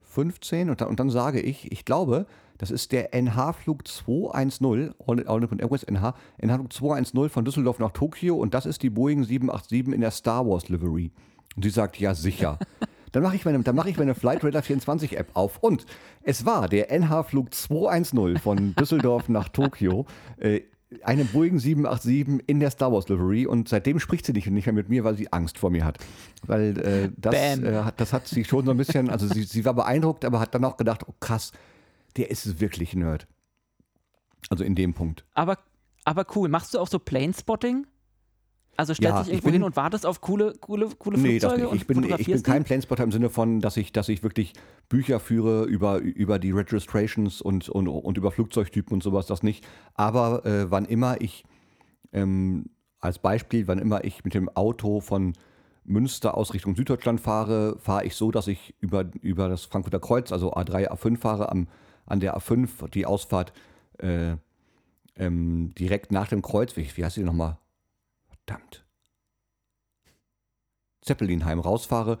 15 und dann, und dann sage ich, ich glaube, das ist der NH-Flug 210, All All Nippon Airways NH, NH-Flug 210 von Düsseldorf nach Tokio und das ist die Boeing 787 in der Star Wars Livery. Und sie sagt, ja sicher. Dann mache ich meine, dann ich meine Flight Radar 24 App auf und es war der NH-Flug 210 von Düsseldorf nach Tokio. Äh, eine Boeing 787 in der Star Wars Livery und seitdem spricht sie nicht, nicht mehr mit mir, weil sie Angst vor mir hat. Weil äh, das, äh, hat, das hat sie schon so ein bisschen, also sie, sie war beeindruckt, aber hat dann auch gedacht, oh krass, der ist wirklich Nerd. Also in dem Punkt. aber, aber cool. Machst du auch so Planespotting? Also stellst Ja, dich ich irgendwo bin- hin und wartest auf coole, coole, coole Nee, das Flugzeuge nicht. Ich bin, ich bin kein? Planespotter im Sinne von, dass ich, dass ich wirklich Bücher führe über, über die Registrations und, und, und über Flugzeugtypen und sowas, das nicht. Aber äh, wann immer ich, ähm, als Beispiel, wann immer ich mit dem Auto von Münster aus Richtung Süddeutschland fahre, fahre ich so, dass ich über, über das Frankfurter Kreuz, also A3, A5 fahre, am, an der A5 die Ausfahrt äh, ähm, direkt nach dem Kreuz, wie, heißt die nochmal? Verdammt. Zeppelinheim rausfahre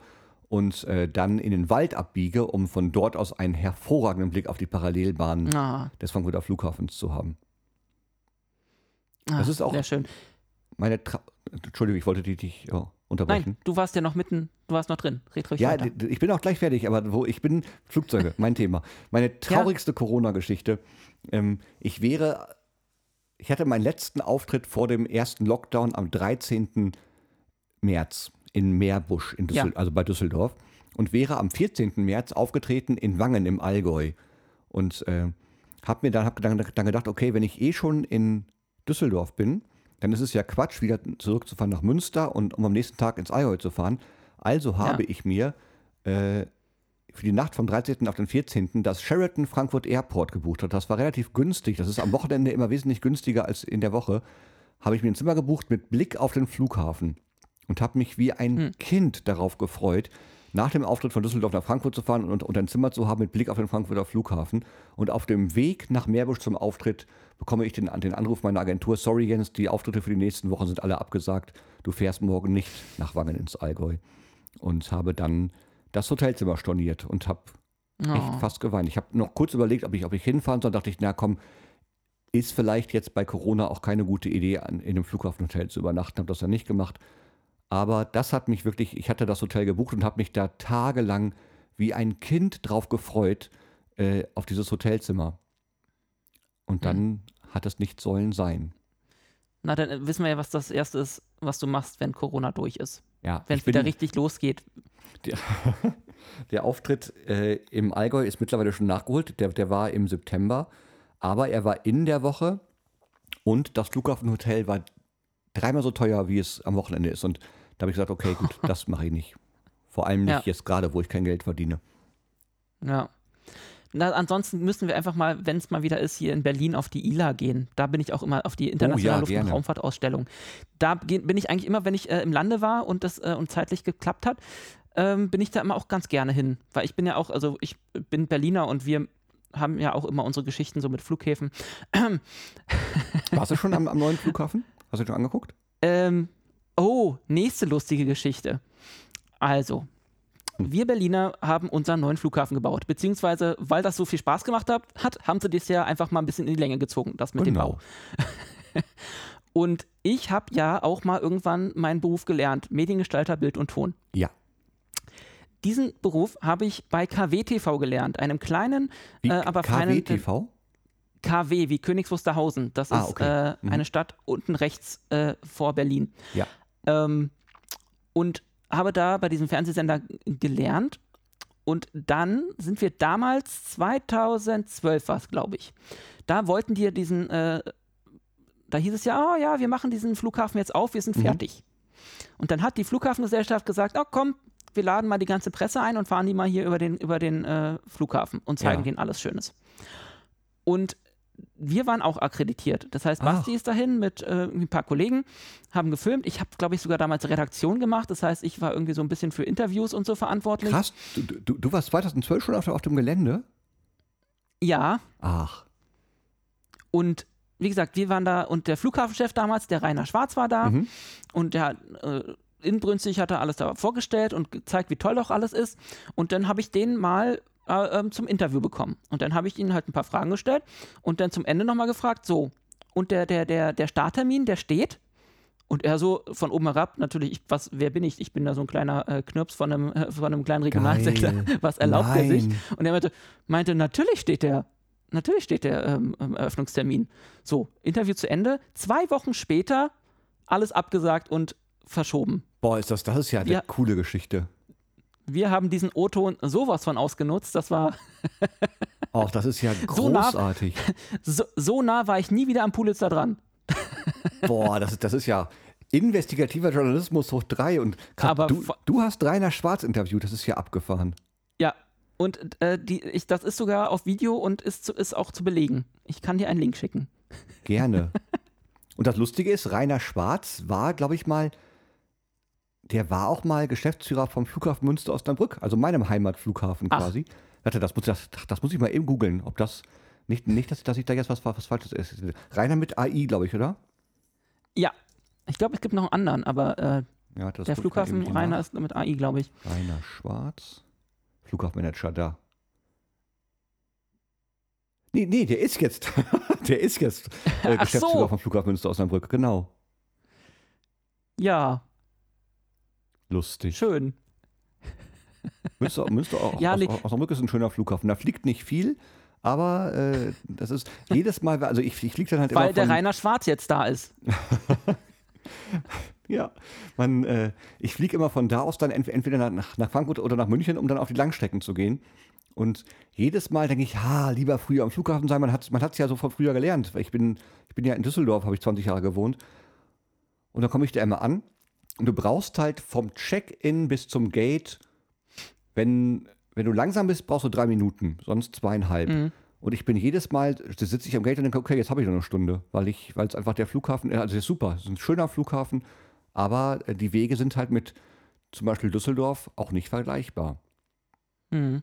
und äh, dann in den Wald abbiege, um von dort aus einen hervorragenden Blick auf die Parallelbahn Ah, des Frankfurter Flughafens zu haben. ah, Das ist auch- Sehr schön. Meine Tra Entschuldigung, ich wollte dich oh, unterbrechen. Nein, du warst ja noch mitten, du warst noch drin. Red ruhig Ja, weiter. ich bin auch gleich fertig, aber wo ich bin, Flugzeuge, mein Thema. Meine traurigste Corona-Geschichte. Ähm, ich wäre, ich hatte meinen letzten Auftritt vor dem ersten Lockdown am 13. März in Meerbusch, in Düssel Ja. also bei Düsseldorf, und wäre am 14. März aufgetreten in Wangen im Allgäu. Und äh, habe mir dann, hab dann, dann gedacht, okay, wenn ich eh schon in Düsseldorf bin, dann ist es ja Quatsch, wieder zurückzufahren nach Münster und um am nächsten Tag ins Allgäu zu fahren. Also habe ich mir äh, für die Nacht vom 13. auf den 14. das Sheraton Frankfurt Airport gebucht hat. Das war relativ günstig. Das ist am Wochenende immer wesentlich günstiger als in der Woche. Habe ich mir ein Zimmer gebucht mit Blick auf den Flughafen und habe mich wie ein Kind darauf gefreut, nach dem Auftritt von Düsseldorf nach Frankfurt zu fahren und, und ein Zimmer zu haben mit Blick auf den Frankfurter Flughafen. Und auf dem Weg nach Meerbusch zum Auftritt bekomme ich den, den Anruf meiner Agentur, sorry Jens, die Auftritte für die nächsten Wochen sind alle abgesagt. Du fährst morgen nicht nach Wangen ins Allgäu. Und habe dann das Hotelzimmer storniert und habe echt Oh. fast geweint. Ich habe noch kurz überlegt, ob ich, ob ich hinfahren soll. dachte ich, na komm, ist vielleicht jetzt bei Corona auch keine gute Idee, an, in einem Flughafenhotel zu übernachten. Habe das dann nicht gemacht. Aber das hat mich wirklich, ich hatte das Hotel gebucht und habe mich da tagelang wie ein Kind drauf gefreut, äh, auf dieses Hotelzimmer. Und dann hat es nicht sollen sein. Na, dann äh, wissen wir ja, was das Erste ist, was du machst, wenn Corona durch ist. Ja, Wenn es wieder richtig losgeht. Der Auftritt äh, im Allgäu ist mittlerweile schon nachgeholt. Der, der war im September. Aber er war in der Woche und das Flughafenhotel war dreimal so teuer, wie es am Wochenende ist. Und da habe ich gesagt, okay, gut, das mache ich nicht. Vor allem nicht Ja. jetzt gerade, wo ich kein Geld verdiene. Ja. Na, ansonsten müssen wir einfach mal, wenn es mal wieder ist, hier in Berlin auf die ILA gehen. Da bin ich auch immer auf die internationale Luft- und. Raumfahrtausstellung. Da bin ich eigentlich immer, wenn ich äh, im Lande war und das äh, und zeitlich geklappt hat, ähm, bin ich da immer auch ganz gerne hin. Weil ich bin ja auch, also ich bin Berliner und wir haben ja auch immer unsere Geschichten so mit Flughäfen. Warst du schon am, am neuen Flughafen? Hast du schon angeguckt? Ähm, oh, nächste lustige Geschichte. Also, wir Berliner haben unseren neuen Flughafen gebaut. Beziehungsweise, weil das so viel Spaß gemacht hat, hat haben sie das ja einfach mal ein bisschen in die Länge gezogen, das mit dem Bau. Und ich habe ja auch mal irgendwann meinen Beruf gelernt: Mediengestalter, Bild und Ton. Ja. Diesen Beruf habe ich bei KW-TV gelernt, einem kleinen, Wie, äh, aber feinen KWTV? KW wie Königs Wusterhausen. Das Ah, ist okay. äh, eine Stadt unten rechts äh, vor Berlin. Ja. Ähm, und habe da bei diesem Fernsehsender gelernt. Und dann sind wir damals, 2012 war es, glaube ich, da wollten die diesen, äh, da hieß es ja, oh ja, wir machen diesen Flughafen jetzt auf, wir sind Mhm. fertig. Und dann hat die Flughafengesellschaft gesagt, oh komm, wir laden mal die ganze Presse ein und fahren die mal hier über den, über den äh, Flughafen und zeigen Ja. denen alles Schönes. Und wir waren auch akkreditiert. Das heißt, Ach. Basti ist dahin mit äh, ein paar Kollegen, haben gefilmt. Ich habe, glaube ich, sogar damals Redaktion gemacht. Das heißt, ich war irgendwie so ein bisschen für Interviews und so verantwortlich. Krass, du, du, du warst 2012 schon auf, auf dem Gelände? Ja, Ach, und wie gesagt, wir waren da und der Flughafenchef damals, der Rainer Schwarz, war da Mhm. und der hat äh, inbrünstig hat er alles da vorgestellt und gezeigt, wie toll doch alles ist. Und dann habe ich den mal äh, ähm, zum Interview bekommen. Und dann habe ich ihnen halt ein paar Fragen gestellt und dann zum Ende nochmal gefragt, so, und der, der, der, der Starttermin, der steht? Und er so von oben herab, natürlich, ich, was, wer bin ich? Ich bin da so ein kleiner äh, Knirps von einem, äh, von einem kleinen Regionalsender. Geil. Was erlaubt er sich? Nein. Und er meinte, meinte, natürlich steht der, natürlich steht der ähm, ähm, Eröffnungstermin. So, Interview zu Ende. Zwei Wochen später alles abgesagt und verschoben. boah, ist das, das ist ja eine Ja. coole Geschichte. Wir haben diesen O-Ton sowas von ausgenutzt. Das war Auch das ist ja So nah- großartig. so, so nah war ich nie wieder am Pulitzer dran. Boah, das ist, das ist ja investigativer Journalismus hoch drei. Und Aber du, du hast Rainer Schwarz interviewt, das ist ja abgefahren. Ja. Und äh, die, ich, das ist sogar auf Video und ist, zu, ist auch zu belegen. Ich kann dir einen Link schicken. Gerne. Und das Lustige ist, Rainer Schwarz war, glaube ich mal, der war auch mal Geschäftsführer vom Flughafen Münster-Osnabrück, also meinem Heimatflughafen Ach. quasi. Warte, das muss, das, das muss ich mal eben googeln, ob das, nicht, nicht dass, dass ich da jetzt was, was Falsches ist. Rainer mit AI, glaube ich, oder? Ja. Ich glaube, es gibt noch einen anderen, aber äh, Ja, der Flughafen Rainer nach. ist mit AI, glaube ich. Rainer Schwarz, Flughafenmanager da. Nee, nee, der ist jetzt, der ist jetzt äh, Geschäftsführer so. vom Flughafen Münster Osnabrück, genau. Ja, Lustig. schön. Münster, Münster auch, Ja, Os- nee. Osnabrück ist ein schöner Flughafen. Da fliegt nicht viel, aber äh, das ist jedes Mal, also ich, ich fliege dann halt Weil immer der von, Rainer Schwarz jetzt da ist. Ja, man, äh, ich fliege immer von da aus dann ent entweder nach, nach Frankfurt oder nach München, um dann auf die Langstrecken zu gehen. Und jedes Mal denke ich, ha, lieber früher am Flughafen sein. Man hat es man hat's ja so von früher gelernt. Weil Ich bin, ich bin ja in Düsseldorf, habe ich 20 Jahre gewohnt. Und dann komme ich da immer an. Und du brauchst halt vom Check-in bis zum Gate, wenn, wenn du langsam bist, brauchst du drei Minuten, sonst zweieinhalb. Mhm. Und ich bin jedes Mal, da sitze ich am Gate und denke, okay, jetzt habe ich noch eine Stunde, weil ich, weil es einfach der Flughafen, also es ist super, es ist ein schöner Flughafen, aber äh, die Wege sind halt mit zum Beispiel Düsseldorf auch nicht vergleichbar. Hm.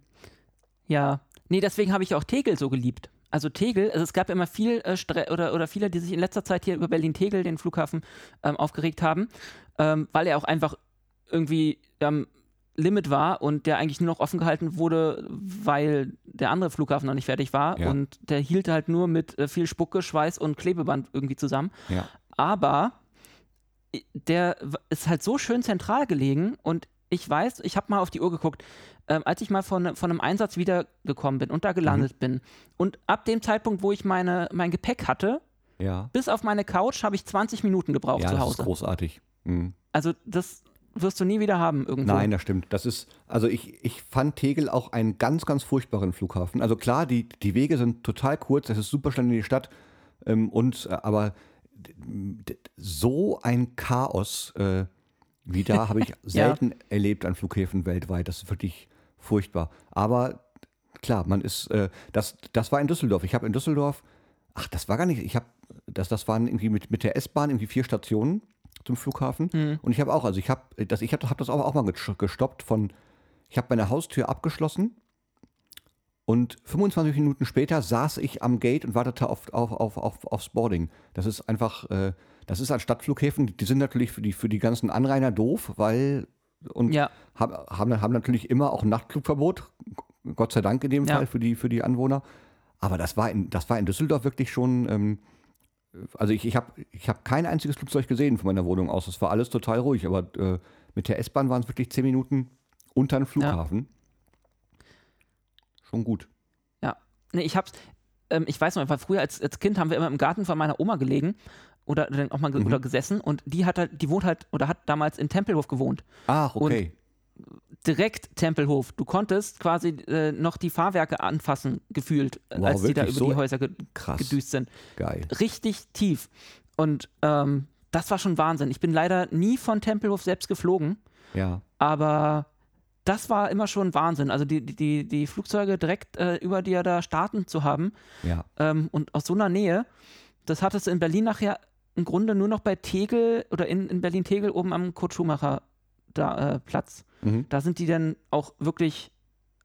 Ja, nee, deswegen habe ich auch Tegel so geliebt. Also Tegel, also es gab immer viel äh, Stre oder, oder viele, die sich in letzter Zeit hier über Berlin-Tegel, den Flughafen, ähm, aufgeregt haben, ähm, weil er auch einfach irgendwie am Limit war und der eigentlich nur noch offen gehalten wurde, weil der andere Flughafen noch nicht fertig war Ja. und der hielt halt nur mit äh, viel Spucke, Schweiß und Klebeband irgendwie zusammen. Ja. Aber der ist halt so schön zentral gelegen und ich weiß, ich habe mal auf die Uhr geguckt, ähm, als ich mal von, von einem Einsatz wiedergekommen bin und da gelandet bin und ab dem Zeitpunkt, wo ich meine, mein Gepäck hatte, Ja, bis auf meine Couch, habe ich 20 Minuten gebraucht ja zu das ist Hause. großartig. Mhm. Also das wirst du nie wieder haben irgendwo. Nein, das stimmt. Das ist, also ich, ich fand Tegel auch einen ganz, ganz furchtbaren Flughafen. Also klar, die, die Wege sind total kurz, es ist super schnell in die Stadt. Ähm, und, äh, aber so ein Chaos äh, wie da habe ich selten erlebt an Flughäfen weltweit. Das ist wirklich furchtbar. Aber klar, man ist, äh, das, das war in Düsseldorf. Ich habe in Düsseldorf, ach, das war gar nicht, ich habe, das, das waren irgendwie mit, mit der S-Bahn irgendwie vier Stationen zum Flughafen. Und ich habe auch, also ich habe das, ich habe hab das aber auch mal gestoppt von, ich habe meine Haustür abgeschlossen und 25 Minuten später saß ich am Gate und wartete auf, auf, auf, auf, aufs Boarding. Das ist einfach, äh, das ist an Stadtflughäfen, die sind natürlich für die, für die ganzen Anrainer doof, weil und Ja. haben, haben, natürlich immer auch ein Nachtflugverbot, Gott sei Dank in dem Ja. Fall für die, für die Anwohner. Aber das war in, das war in Düsseldorf wirklich schon, ähm, also ich, ich habe ich hab kein einziges Flugzeug gesehen von meiner Wohnung aus. Das war alles total ruhig, aber äh, mit der S-Bahn waren es wirklich zehn Minuten unter dem Flughafen. Schon gut. Ja. Nee, ich hab's, ähm, ich weiß noch, weil früher als, als Kind haben wir immer im Garten von meiner Oma gelegen oder dann auch mal ge Mhm. oder gesessen und die hat halt, die wohnt halt oder hat damals in Tempelhof gewohnt. Ach, okay. Direkt Tempelhof. Du konntest quasi äh, noch die Fahrwerke anfassen, gefühlt, Wow, als die da über so die Häuser ge krass. gedüst sind. Geil. Richtig tief. Und ähm, das war schon Wahnsinn. Ich bin leider nie von Tempelhof selbst geflogen, Ja. aber das war immer schon Wahnsinn. Also die, die, die Flugzeuge direkt äh, über dir da starten zu haben, Ja. ähm, und aus so einer Nähe, das hattest du in Berlin nachher im Grunde nur noch bei Tegel oder in, in Berlin-Tegel oben am Kurt Schumacher da, äh, Platz. Mhm. Da sind die dann auch wirklich,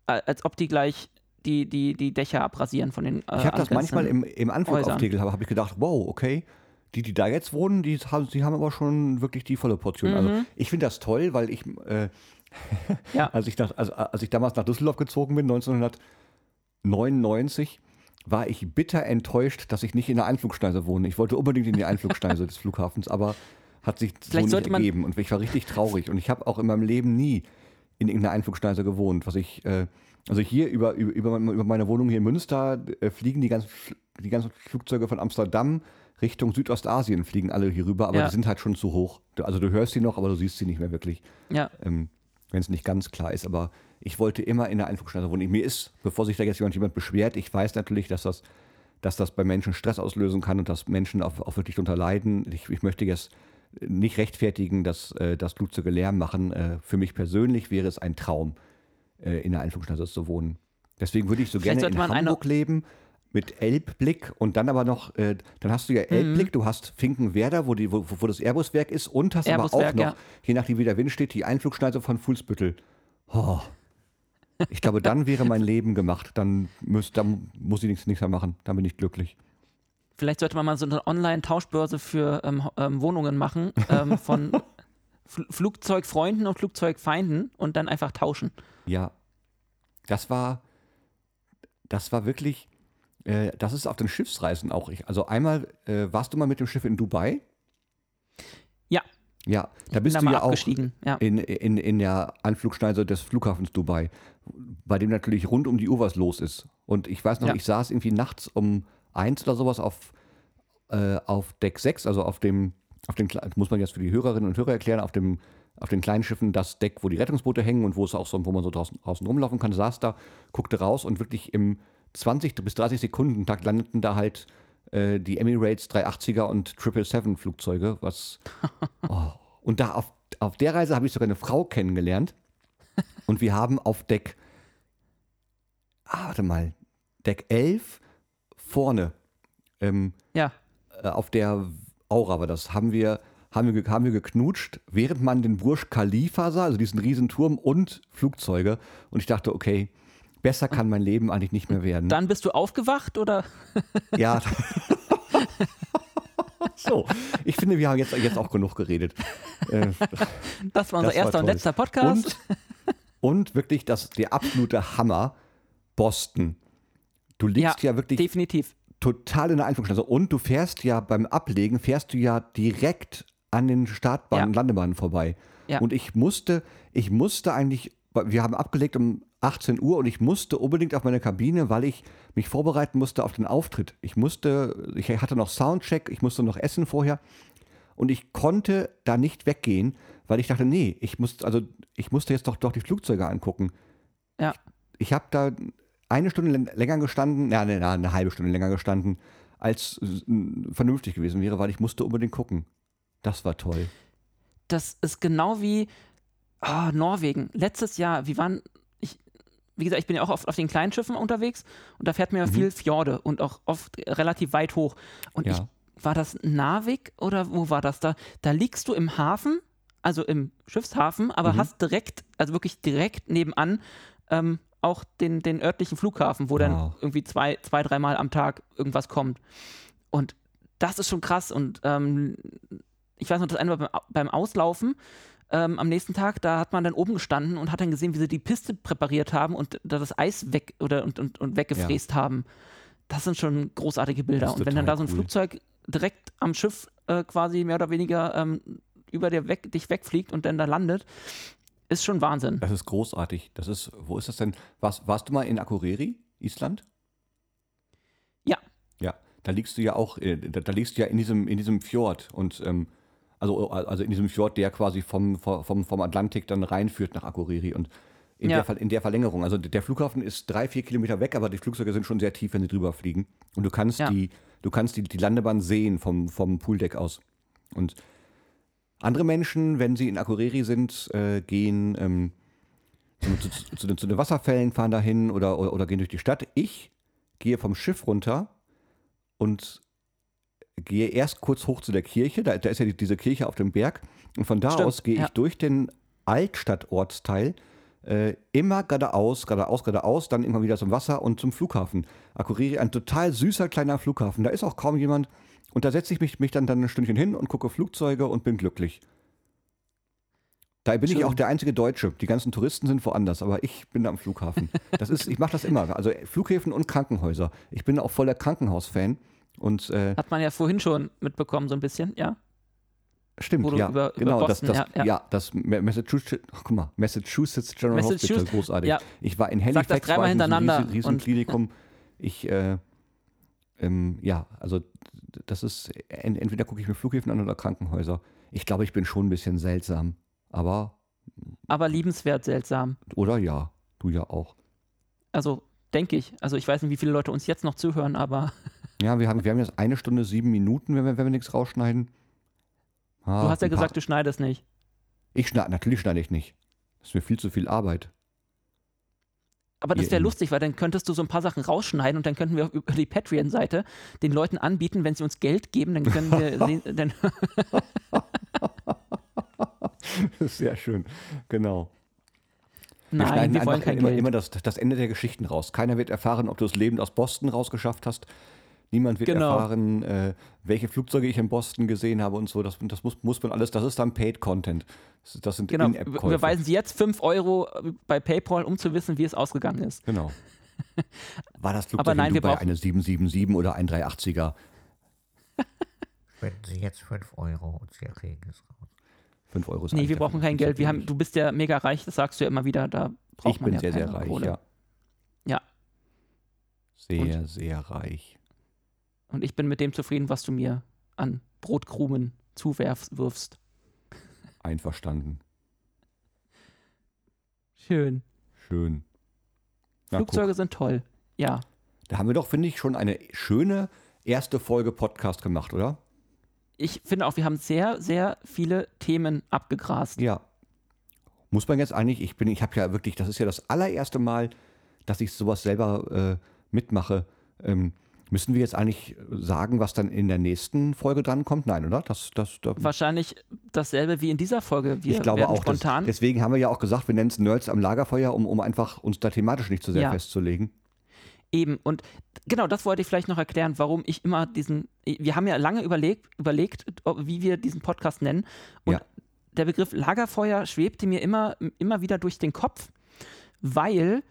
äh, als ob die gleich die, die, die Dächer abrasieren von den äh, Ich habe das manchmal im, im Anflug auf Häusern. Tegel, habe hab ich gedacht, wow, okay. Die, die da jetzt wohnen, die haben, die haben aber schon wirklich die volle Portion. Also Mhm. ich finde das toll, weil ich, äh, Ja. als, ich nach, also, als ich damals nach Düsseldorf gezogen bin, 1999, war ich bitter enttäuscht, dass ich nicht in der Einflugschneise wohne. Ich wollte unbedingt in die Einflugschneise des Flughafens, aber hat sich so Vielleicht nicht sollte man- ergeben. Und ich war richtig traurig. Und ich habe auch in meinem Leben nie in irgendeiner Einflugschneise gewohnt. Was ich, äh, also hier über, über, über meine- Wohnung hier in Münster äh, fliegen die ganzen, die ganzen Flugzeuge von Amsterdam Richtung Südostasien, fliegen alle hier rüber, aber Ja. die sind halt schon zu hoch. Also du hörst sie noch, aber du siehst sie nicht mehr wirklich Ja, ähm, wenn es nicht ganz klar ist. Aber ich wollte immer in der Einflugschneise wohnen. Mir ist, bevor sich da jetzt jemand, jemand beschwert, ich weiß natürlich, dass das, dass das bei Menschen Stress auslösen kann und dass Menschen auch, auch wirklich darunter leiden. Ich, ich möchte jetzt nicht rechtfertigen, dass, äh, Flugzeuge Lärm machen. Äh, für mich persönlich wäre es ein Traum, äh, in der Einflugschneise zu wohnen. Deswegen würde ich so Vielleicht gerne in Hamburg leben mit Elbblick und dann aber noch, äh, dann hast du ja Elbblick, du hast Finkenwerder, wo, die, wo, wo das Airbuswerk ist und hast aber auch noch, ja. je nachdem wie der Wind steht, die Einflugschneise von Fuhlsbüttel. Oh. Ich glaube, dann wäre mein Leben gemacht. Dann, müß, dann muss ich nichts, nichts mehr machen. Dann bin ich glücklich. vielleicht sollte man mal so eine Online-Tauschbörse für ähm, ähm, Wohnungen machen ähm, von Fl Flugzeugfreunden und Flugzeugfeinden und dann einfach tauschen. Ja. Das war, das war wirklich, äh, das ist auf den Schiffsreisen auch. Ich, also einmal, äh, warst du mal mit dem Schiff in Dubai? Ja, Ja, da bist da du ja auch. Ja. in, in, in der Anflugschneise des Flughafens Dubai, bei dem natürlich rund um die Uhr was los ist. Und ich weiß noch, Ja. ich saß irgendwie nachts um eins oder sowas auf, äh, auf Deck 6, also auf dem, auf den, muss man jetzt für die Hörerinnen und Hörer erklären, auf dem auf den kleinen Schiffen das Deck, wo die Rettungsboote hängen und wo es auch so, wo man so draußen, draußen rumlaufen kann, saß da, guckte raus und wirklich im 20 bis 30 Sekunden Takt landeten da halt äh, die Emirates 380er und 777 Flugzeuge, was oh. und da auf, auf der Reise habe ich sogar eine Frau kennengelernt und wir haben auf Deck ah, warte mal, Deck 11 vorne ähm, ja. äh, auf der Aura war das, haben wir, haben wir, haben wir geknutscht, während man den Burj Khalifa sah, also diesen Riesenturm und Flugzeuge. Und ich dachte, okay, besser kann mein Leben eigentlich nicht mehr werden. Dann bist du aufgewacht oder? ja. so, ich finde, wir haben jetzt, jetzt auch genug geredet. Äh, Das war unser Das war erster und toll. letzter Podcast. und, und wirklich das, der absolute Hammer, Boston. Du liegst ja, wirklich definitiv. total in der Einflugschneise. Und du fährst ja beim Ablegen, fährst du ja direkt an den Startbahnen, Ja. Landebahnen vorbei. Ja. Und ich musste, ich musste eigentlich, wir haben abgelegt um 18 Uhr und ich musste unbedingt auf meine Kabine, weil ich mich vorbereiten musste auf den Auftritt. Ich musste, ich hatte noch Soundcheck, ich musste noch essen vorher. Und ich konnte da nicht weggehen, weil ich dachte, nee, ich muss, also ich musste jetzt doch, doch die Flugzeuge angucken. Ja. Ich habe da eine Stunde lä- länger gestanden, ja, ne, na, eine halbe Stunde länger gestanden, als vernünftig gewesen wäre, weil ich musste unbedingt gucken. Das war toll. Das ist genau wie ah, Norwegen. Letztes Jahr, wir waren, ich, wie gesagt, ich bin ja auch oft auf den kleinen Schiffen unterwegs und da fährt man ja Mhm. viel Fjorde und auch oft relativ weit hoch. Und Ja. ich, war das Narvik oder wo war das da? Da liegst du im Hafen, also im Schiffshafen, aber Mhm. hast direkt, also wirklich direkt nebenan ähm, auch den, den örtlichen Flughafen, wo dann Wow. irgendwie zwei, zwei, dreimal am Tag irgendwas kommt. Und das ist schon krass. Und ähm, ich weiß noch, das eine war beim, Au- beim Auslaufen ähm, am nächsten Tag, da hat man dann oben gestanden und hat dann gesehen, wie sie die Piste präpariert haben und da das Eis weg oder und, und, und weggefräst haben. Das sind schon großartige Bilder. Und wenn dann da so ein cool. Flugzeug direkt am Schiff äh, quasi mehr oder weniger ähm, über dir weg, dich wegfliegt und dann da landet, ist schon Wahnsinn. Das ist großartig. Das ist, wo ist das denn? Warst, warst du mal in Akureyri, Island? Ja. Ja, da liegst du ja auch, äh, da, da liegst du ja in diesem, in diesem Fjord und ähm, also, also in diesem Fjord, der quasi vom, vom, vom Atlantik dann reinführt nach Akureyri und in, Ja. der, in der Verlängerung. Also der Flughafen ist drei, vier Kilometer weg, aber die Flugzeuge sind schon sehr tief, wenn sie drüber fliegen. Und du kannst Ja. die, du kannst die, die Landebahn sehen vom, vom Pooldeck aus. Und andere Menschen, wenn sie in Akureyri sind, äh, gehen ähm, zu, zu, zu, den, zu den Wasserfällen, fahren dahin oder, oder, oder gehen durch die Stadt. Ich gehe vom Schiff runter und gehe erst kurz hoch zu der Kirche. Da, da ist ja die, diese Kirche auf dem Berg. Und von da Stimmt, aus gehe ja. ich durch den Altstadtortsteil äh, immer geradeaus, geradeaus, geradeaus, dann immer wieder zum Wasser und zum Flughafen. Akureyri, ein total süßer kleiner Flughafen. Da ist auch kaum jemand. Und da setze ich mich, mich dann, dann ein Stündchen hin und gucke Flugzeuge und bin glücklich. Da bin ich Schön. auch der einzige Deutsche. Die ganzen Touristen sind woanders, aber ich bin da am Flughafen. Das ist, ich mache das immer. Also Flughäfen und Krankenhäuser. Ich bin auch voller Krankenhaus-Fan. Und äh, Hat man ja vorhin schon mitbekommen, so ein bisschen, ja. Stimmt, Wo du ja, über- über genau. Boston, das, das, ja, ja, ja. das Ma- Massachusetts, ach, guck mal, Massachusetts General Massachusetts- Hospital, großartig. ja. Ich war in Sag das Halifax, dreimal hintereinander riesen, riesen Klinikum. Ich, äh, ähm, ja, also das ist, en, entweder gucke ich mir Flughäfen an oder Krankenhäuser. Ich glaube, ich bin schon ein bisschen seltsam, aber, Aber liebenswert seltsam. oder ja, du ja auch. Also, denke ich. Also, ich weiß nicht, wie viele Leute uns jetzt noch zuhören, aber Ja, wir haben, wir haben jetzt eine Stunde, sieben Minuten, wenn wir, wenn wir nichts rausschneiden. Ah, du hast ja gesagt, du schneidest nicht. Ich schneide, natürlich schneide ich nicht. Das ist mir viel zu viel Arbeit. Aber das wäre lustig, weil dann könntest du so ein paar Sachen rausschneiden und dann könnten wir über die Patreon-Seite den Leuten anbieten, wenn sie uns Geld geben, dann können wir sehen, dann, Sehr schön, genau. Wir Nein, schneiden wir wollen kein immer, Geld. immer das, das Ende der Geschichten raus. Keiner wird erfahren, ob du es lebend aus Boston rausgeschafft hast. Niemand wird Genau. erfahren, äh, welche Flugzeuge ich in Boston gesehen habe und so. Das, das muss, muss man alles, das ist dann Paid Content. Das, das sind genau, wir In-App-Käufe. überweisen sie jetzt 5 Euro bei PayPal, um zu wissen, wie es ausgegangen ist. Genau. War das Flugzeug Aber nein, in wir Dubai brauchen- eine 777 oder ein 380er? Spenden Sie jetzt 5 Euro und Sie kriegen es raus. 5 Euro ist Nee, wir brauchen kein Geld. Wir haben, du bist ja mega reich, das sagst du ja immer wieder. Da braucht Ich man bin ja sehr, sehr reich, Kohle. ja. Ja. Sehr, sehr reich. Und ich bin mit dem zufrieden, was du mir an Brotkrumen zuwirfst. Einverstanden. Schön. Schön. Na, guck. Flugzeuge sind toll. Ja. Da haben wir doch, finde ich, schon eine schöne erste Folge Podcast gemacht, oder? Ich finde auch, wir haben sehr, sehr viele Themen abgegrast. Ja. Muss man jetzt eigentlich, ich bin, ich habe ja wirklich, das ist ja das allererste Mal, dass ich sowas selber äh, mitmache. Ähm, müssen wir jetzt eigentlich sagen, was dann in der nächsten Folge dran kommt? Nein, oder? Das, das, da, Wahrscheinlich dasselbe wie in dieser Folge. Wir ich glaube auch. Das, spontan. deswegen haben wir ja auch gesagt, wir nennen es Nerds am Lagerfeuer, um, um einfach uns da thematisch nicht zu sehr Ja. festzulegen. Eben, und genau das wollte ich vielleicht noch erklären, warum ich immer diesen. Wir haben ja lange überlegt, überlegt wie wir diesen Podcast nennen. Und Ja. der Begriff Lagerfeuer schwebte mir immer, immer wieder durch den Kopf, weil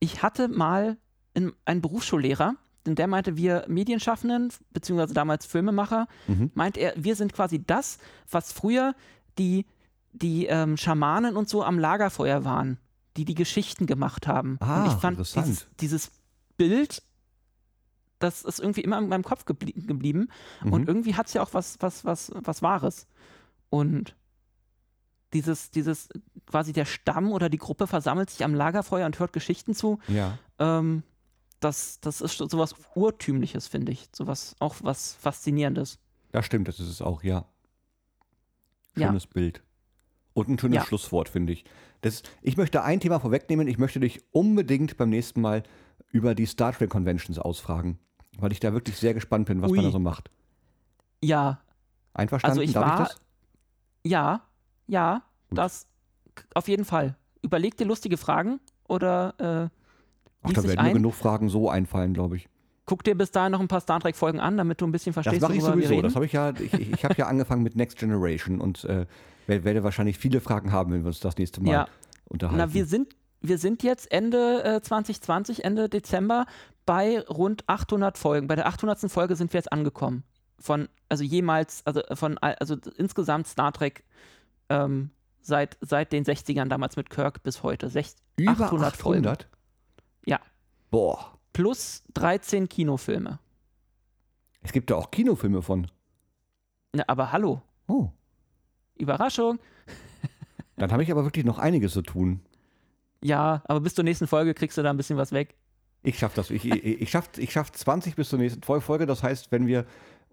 ich hatte mal in, einen Berufsschullehrer, denn der meinte, wir Medienschaffenden, beziehungsweise damals Filmemacher, Mhm. meint er, wir sind quasi das, was früher die, die ähm, Schamanen und so am Lagerfeuer waren, die die Geschichten gemacht haben. Ah, und ich fand dieses, dieses Bild, das ist irgendwie immer in meinem Kopf geblie geblieben. Und Mhm. irgendwie hat es ja auch was, was, was, was Wahres. Und dieses, dieses, quasi der Stamm oder die Gruppe versammelt sich am Lagerfeuer und hört Geschichten zu. Ja. Ähm, das, das ist so- sowas Urtümliches, finde ich. Sowas, auch was Faszinierendes. Das stimmt, das ist es auch, ja. Ja. Schönes Bild. Und ein schönes Ja. Schlusswort, finde ich. Das, ich möchte ein Thema vorwegnehmen. Ich möchte dich unbedingt beim nächsten Mal über die Star Trek Conventions ausfragen. Weil ich da wirklich sehr gespannt bin, was Ui. man da so macht. Ja, Einverstanden? Also ich Darf war- ich das? ja, ja, Gut. das auf jeden Fall. Überleg dir lustige Fragen oder äh, Ach, da werden mir genug Fragen so einfallen, glaube ich. guck dir bis dahin noch ein paar Star Trek-Folgen an, damit du ein bisschen Das verstehst, mache ich sowieso. Das habe ich ja, ich, ich habe ja angefangen mit Next Generation und äh, wer- werde wahrscheinlich viele Fragen haben, wenn wir uns das nächste Mal Ja. unterhalten. Na, wir sind, wir sind jetzt Ende äh, 2020, Ende Dezember bei rund 800 Folgen. Bei der 800. Folge sind wir jetzt angekommen. Von, also jemals, also von, all- also insgesamt Star Trek ähm, seit, seit den 60ern damals mit Kirk bis heute. Sech, Über 800 Folgen. 800? Ja. Boah. Plus 13 Kinofilme. Es gibt da auch Kinofilme von. Na, aber hallo, Oh. Überraschung. Dann habe ich aber wirklich noch einiges zu tun. Ja, aber bis zur nächsten Folge kriegst du da ein bisschen was weg. Ich schaffe das. Ich, ich, ich schaffe ich schaff 20 bis zur nächsten Fol- Folge. Das heißt, wenn wir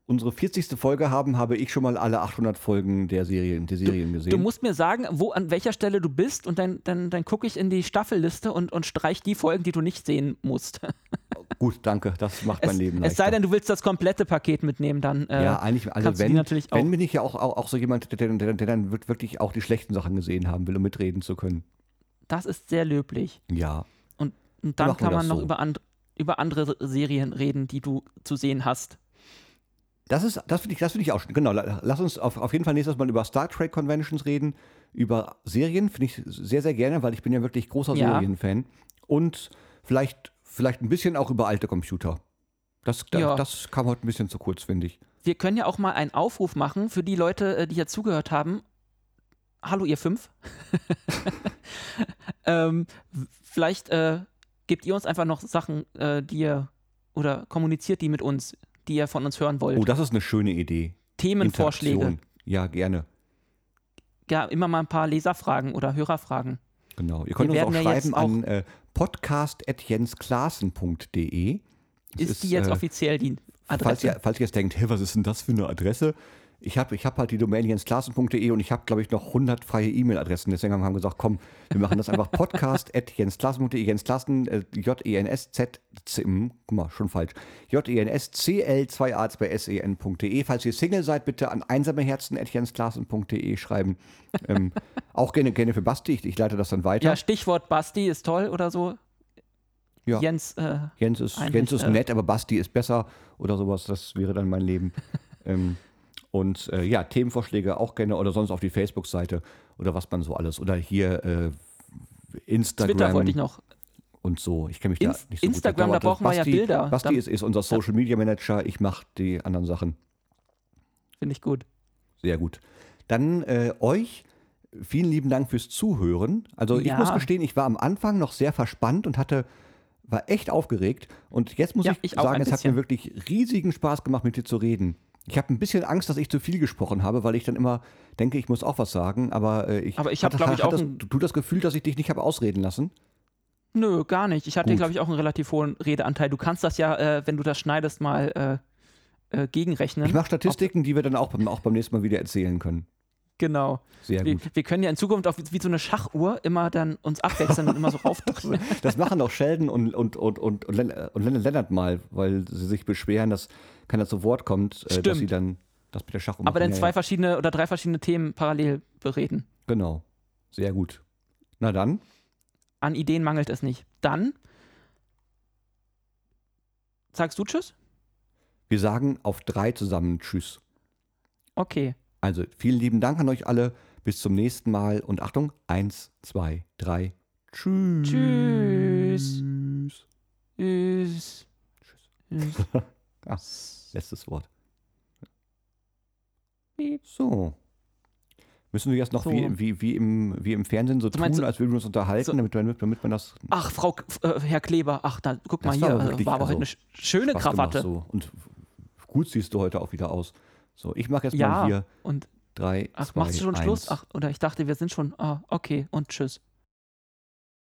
unsere 40. Folge haben, habe ich schon mal alle 800 Folgen der Serien, der Serien gesehen. Du musst mir sagen, wo, an welcher Stelle du bist und dann, dann, dann gucke ich in die Staffelliste und, und streich die Folgen, die du nicht sehen musst. Gut, danke. Das macht mein Es, Leben es leichter. sei denn, du willst das komplette Paket mitnehmen, dann. Äh, ja, eigentlich, also du wenn, natürlich auch- wenn bin ich ja auch, auch, auch so jemand, der, der, der, dann wirklich auch die schlechten Sachen gesehen haben will, um mitreden zu können. Das ist sehr löblich. Ja. Und, und dann kann man noch so. über, and, über andere Serien reden, die du zu sehen hast. Das ist, das finde ich, das finde ich auch schön. Genau, la- lass uns auf, auf jeden Fall nächstes Mal über Star Trek Conventions reden, über Serien, finde ich sehr, sehr gerne, weil ich bin ja wirklich großer Ja. Serienfan. Und vielleicht, vielleicht ein bisschen auch über alte Computer. Das, da- Ja. das kam heute ein bisschen zu kurz, finde ich. Wir können ja auch mal einen Aufruf machen für die Leute, äh, die hier zugehört haben. Hallo, ihr fünf. ähm, vielleicht äh, gebt ihr uns einfach noch Sachen, äh, die ihr oder kommuniziert die mit uns, die ihr von uns hören wollt. Oh, das ist eine schöne Idee. Themenvorschläge. Interaktion. Ja, gerne. Ja, immer mal ein paar Leserfragen oder Hörerfragen. Genau. Ihr könnt uns Wir auch ja jetzt schreiben an äh, podcast.jensklassen.de. Das Ist, die jetzt äh, offiziell die Falls Adresse? ihr, falls ihr jetzt denkt, hey, was ist denn das für eine Adresse? Ich habe ich hab halt die Domain jensklassen.de und ich habe, glaube ich, noch 100 freie E-Mail-Adressen. Deswegen haben wir gesagt, komm, wir machen das einfach podcast.jensklassen.de. Jensklassen, äh, J-E-N-S-Z, guck mal, schon falsch. J-E-N-S-C-L-2-A-2-S-E-N.de. Falls ihr Single seid, bitte an einsameherzen.jensklassen.de schreiben. ähm, auch gerne, gerne für Basti. Ich, ich leite das dann weiter. ja, Stichwort Basti ist toll oder so. Ja. Jens, äh, Jens ist, Jens ist äh, nett, aber Basti ist besser oder sowas. Das wäre dann mein Leben. ähm, und äh, ja, Themenvorschläge auch gerne oder sonst auf die Facebook-Seite oder was man so alles. Oder hier äh, Instagram Twitter wollte ich noch. und so. Ich kenne mich da Ins- nicht so Instagram, gut. da brauchen wir ja Bilder. Basti ist, ist unser Social Media Manager. Ich mache die anderen Sachen Finde ich gut. sehr gut. Dann äh, euch vielen lieben Dank fürs Zuhören. Also ich Ja. muss gestehen, ich war am Anfang noch sehr verspannt und hatte, war echt aufgeregt. Und jetzt muss Ja, ich, ich sagen, es hat mir wirklich riesigen Spaß gemacht, mit dir zu reden. Ich habe ein bisschen Angst, dass ich zu viel gesprochen habe, weil ich dann immer denke, ich muss auch was sagen. Aber äh, ich, Aber ich hab, hatte- glaub ich, auch ein- du das Gefühl, dass ich dich nicht habe ausreden lassen? Nö, gar nicht. Ich hatte, glaube ich, auch einen relativ hohen Redeanteil. Du kannst das ja, äh, wenn du das schneidest, mal äh, äh, gegenrechnen. Ich mache Statistiken, die wir dann auch beim, auch beim nächsten Mal wieder erzählen können. Genau. Sehr Wir, gut. wir können ja in Zukunft auch wie, wie so eine Schachuhr immer dann uns abwechseln und immer so raufdrücken. Das machen auch Sheldon und, und, und, und, und, Len- und Len- Lennart mal, weil sie sich beschweren, dass keiner zu Wort kommt, äh, dass sie dann das mit der Schachuhr Aber machen. dann zwei ja. verschiedene oder drei verschiedene Themen parallel bereden. Genau. Sehr gut. Na dann, An Ideen mangelt es nicht. Dann sagst du Tschüss? wir sagen auf drei zusammen Tschüss. Okay. Also vielen lieben Dank an euch alle. Bis zum nächsten Mal. Und Achtung, eins, zwei, drei. Tschüss. Tschüss. Tschüss. Tschüss. Ah, letztes Wort. So. Müssen wir jetzt noch So. wie, wie, wie, im, wie im Fernsehen so tun, so- als würden wir uns unterhalten, so- damit, damit, damit man das Ach, Frau, äh, Herr Kleber, ach, da, guck Das mal war hier, aber äh, wirklich, war aber heute also, eine sch- schöne Spaß Krawatte. So. Und gut siehst du heute auch wieder aus. So, ich mache jetzt Ja, mal hier und drei, ach, zwei, machst du schon eins. Schluss? Ach, oder ich dachte, wir sind schon, ah, okay, und tschüss.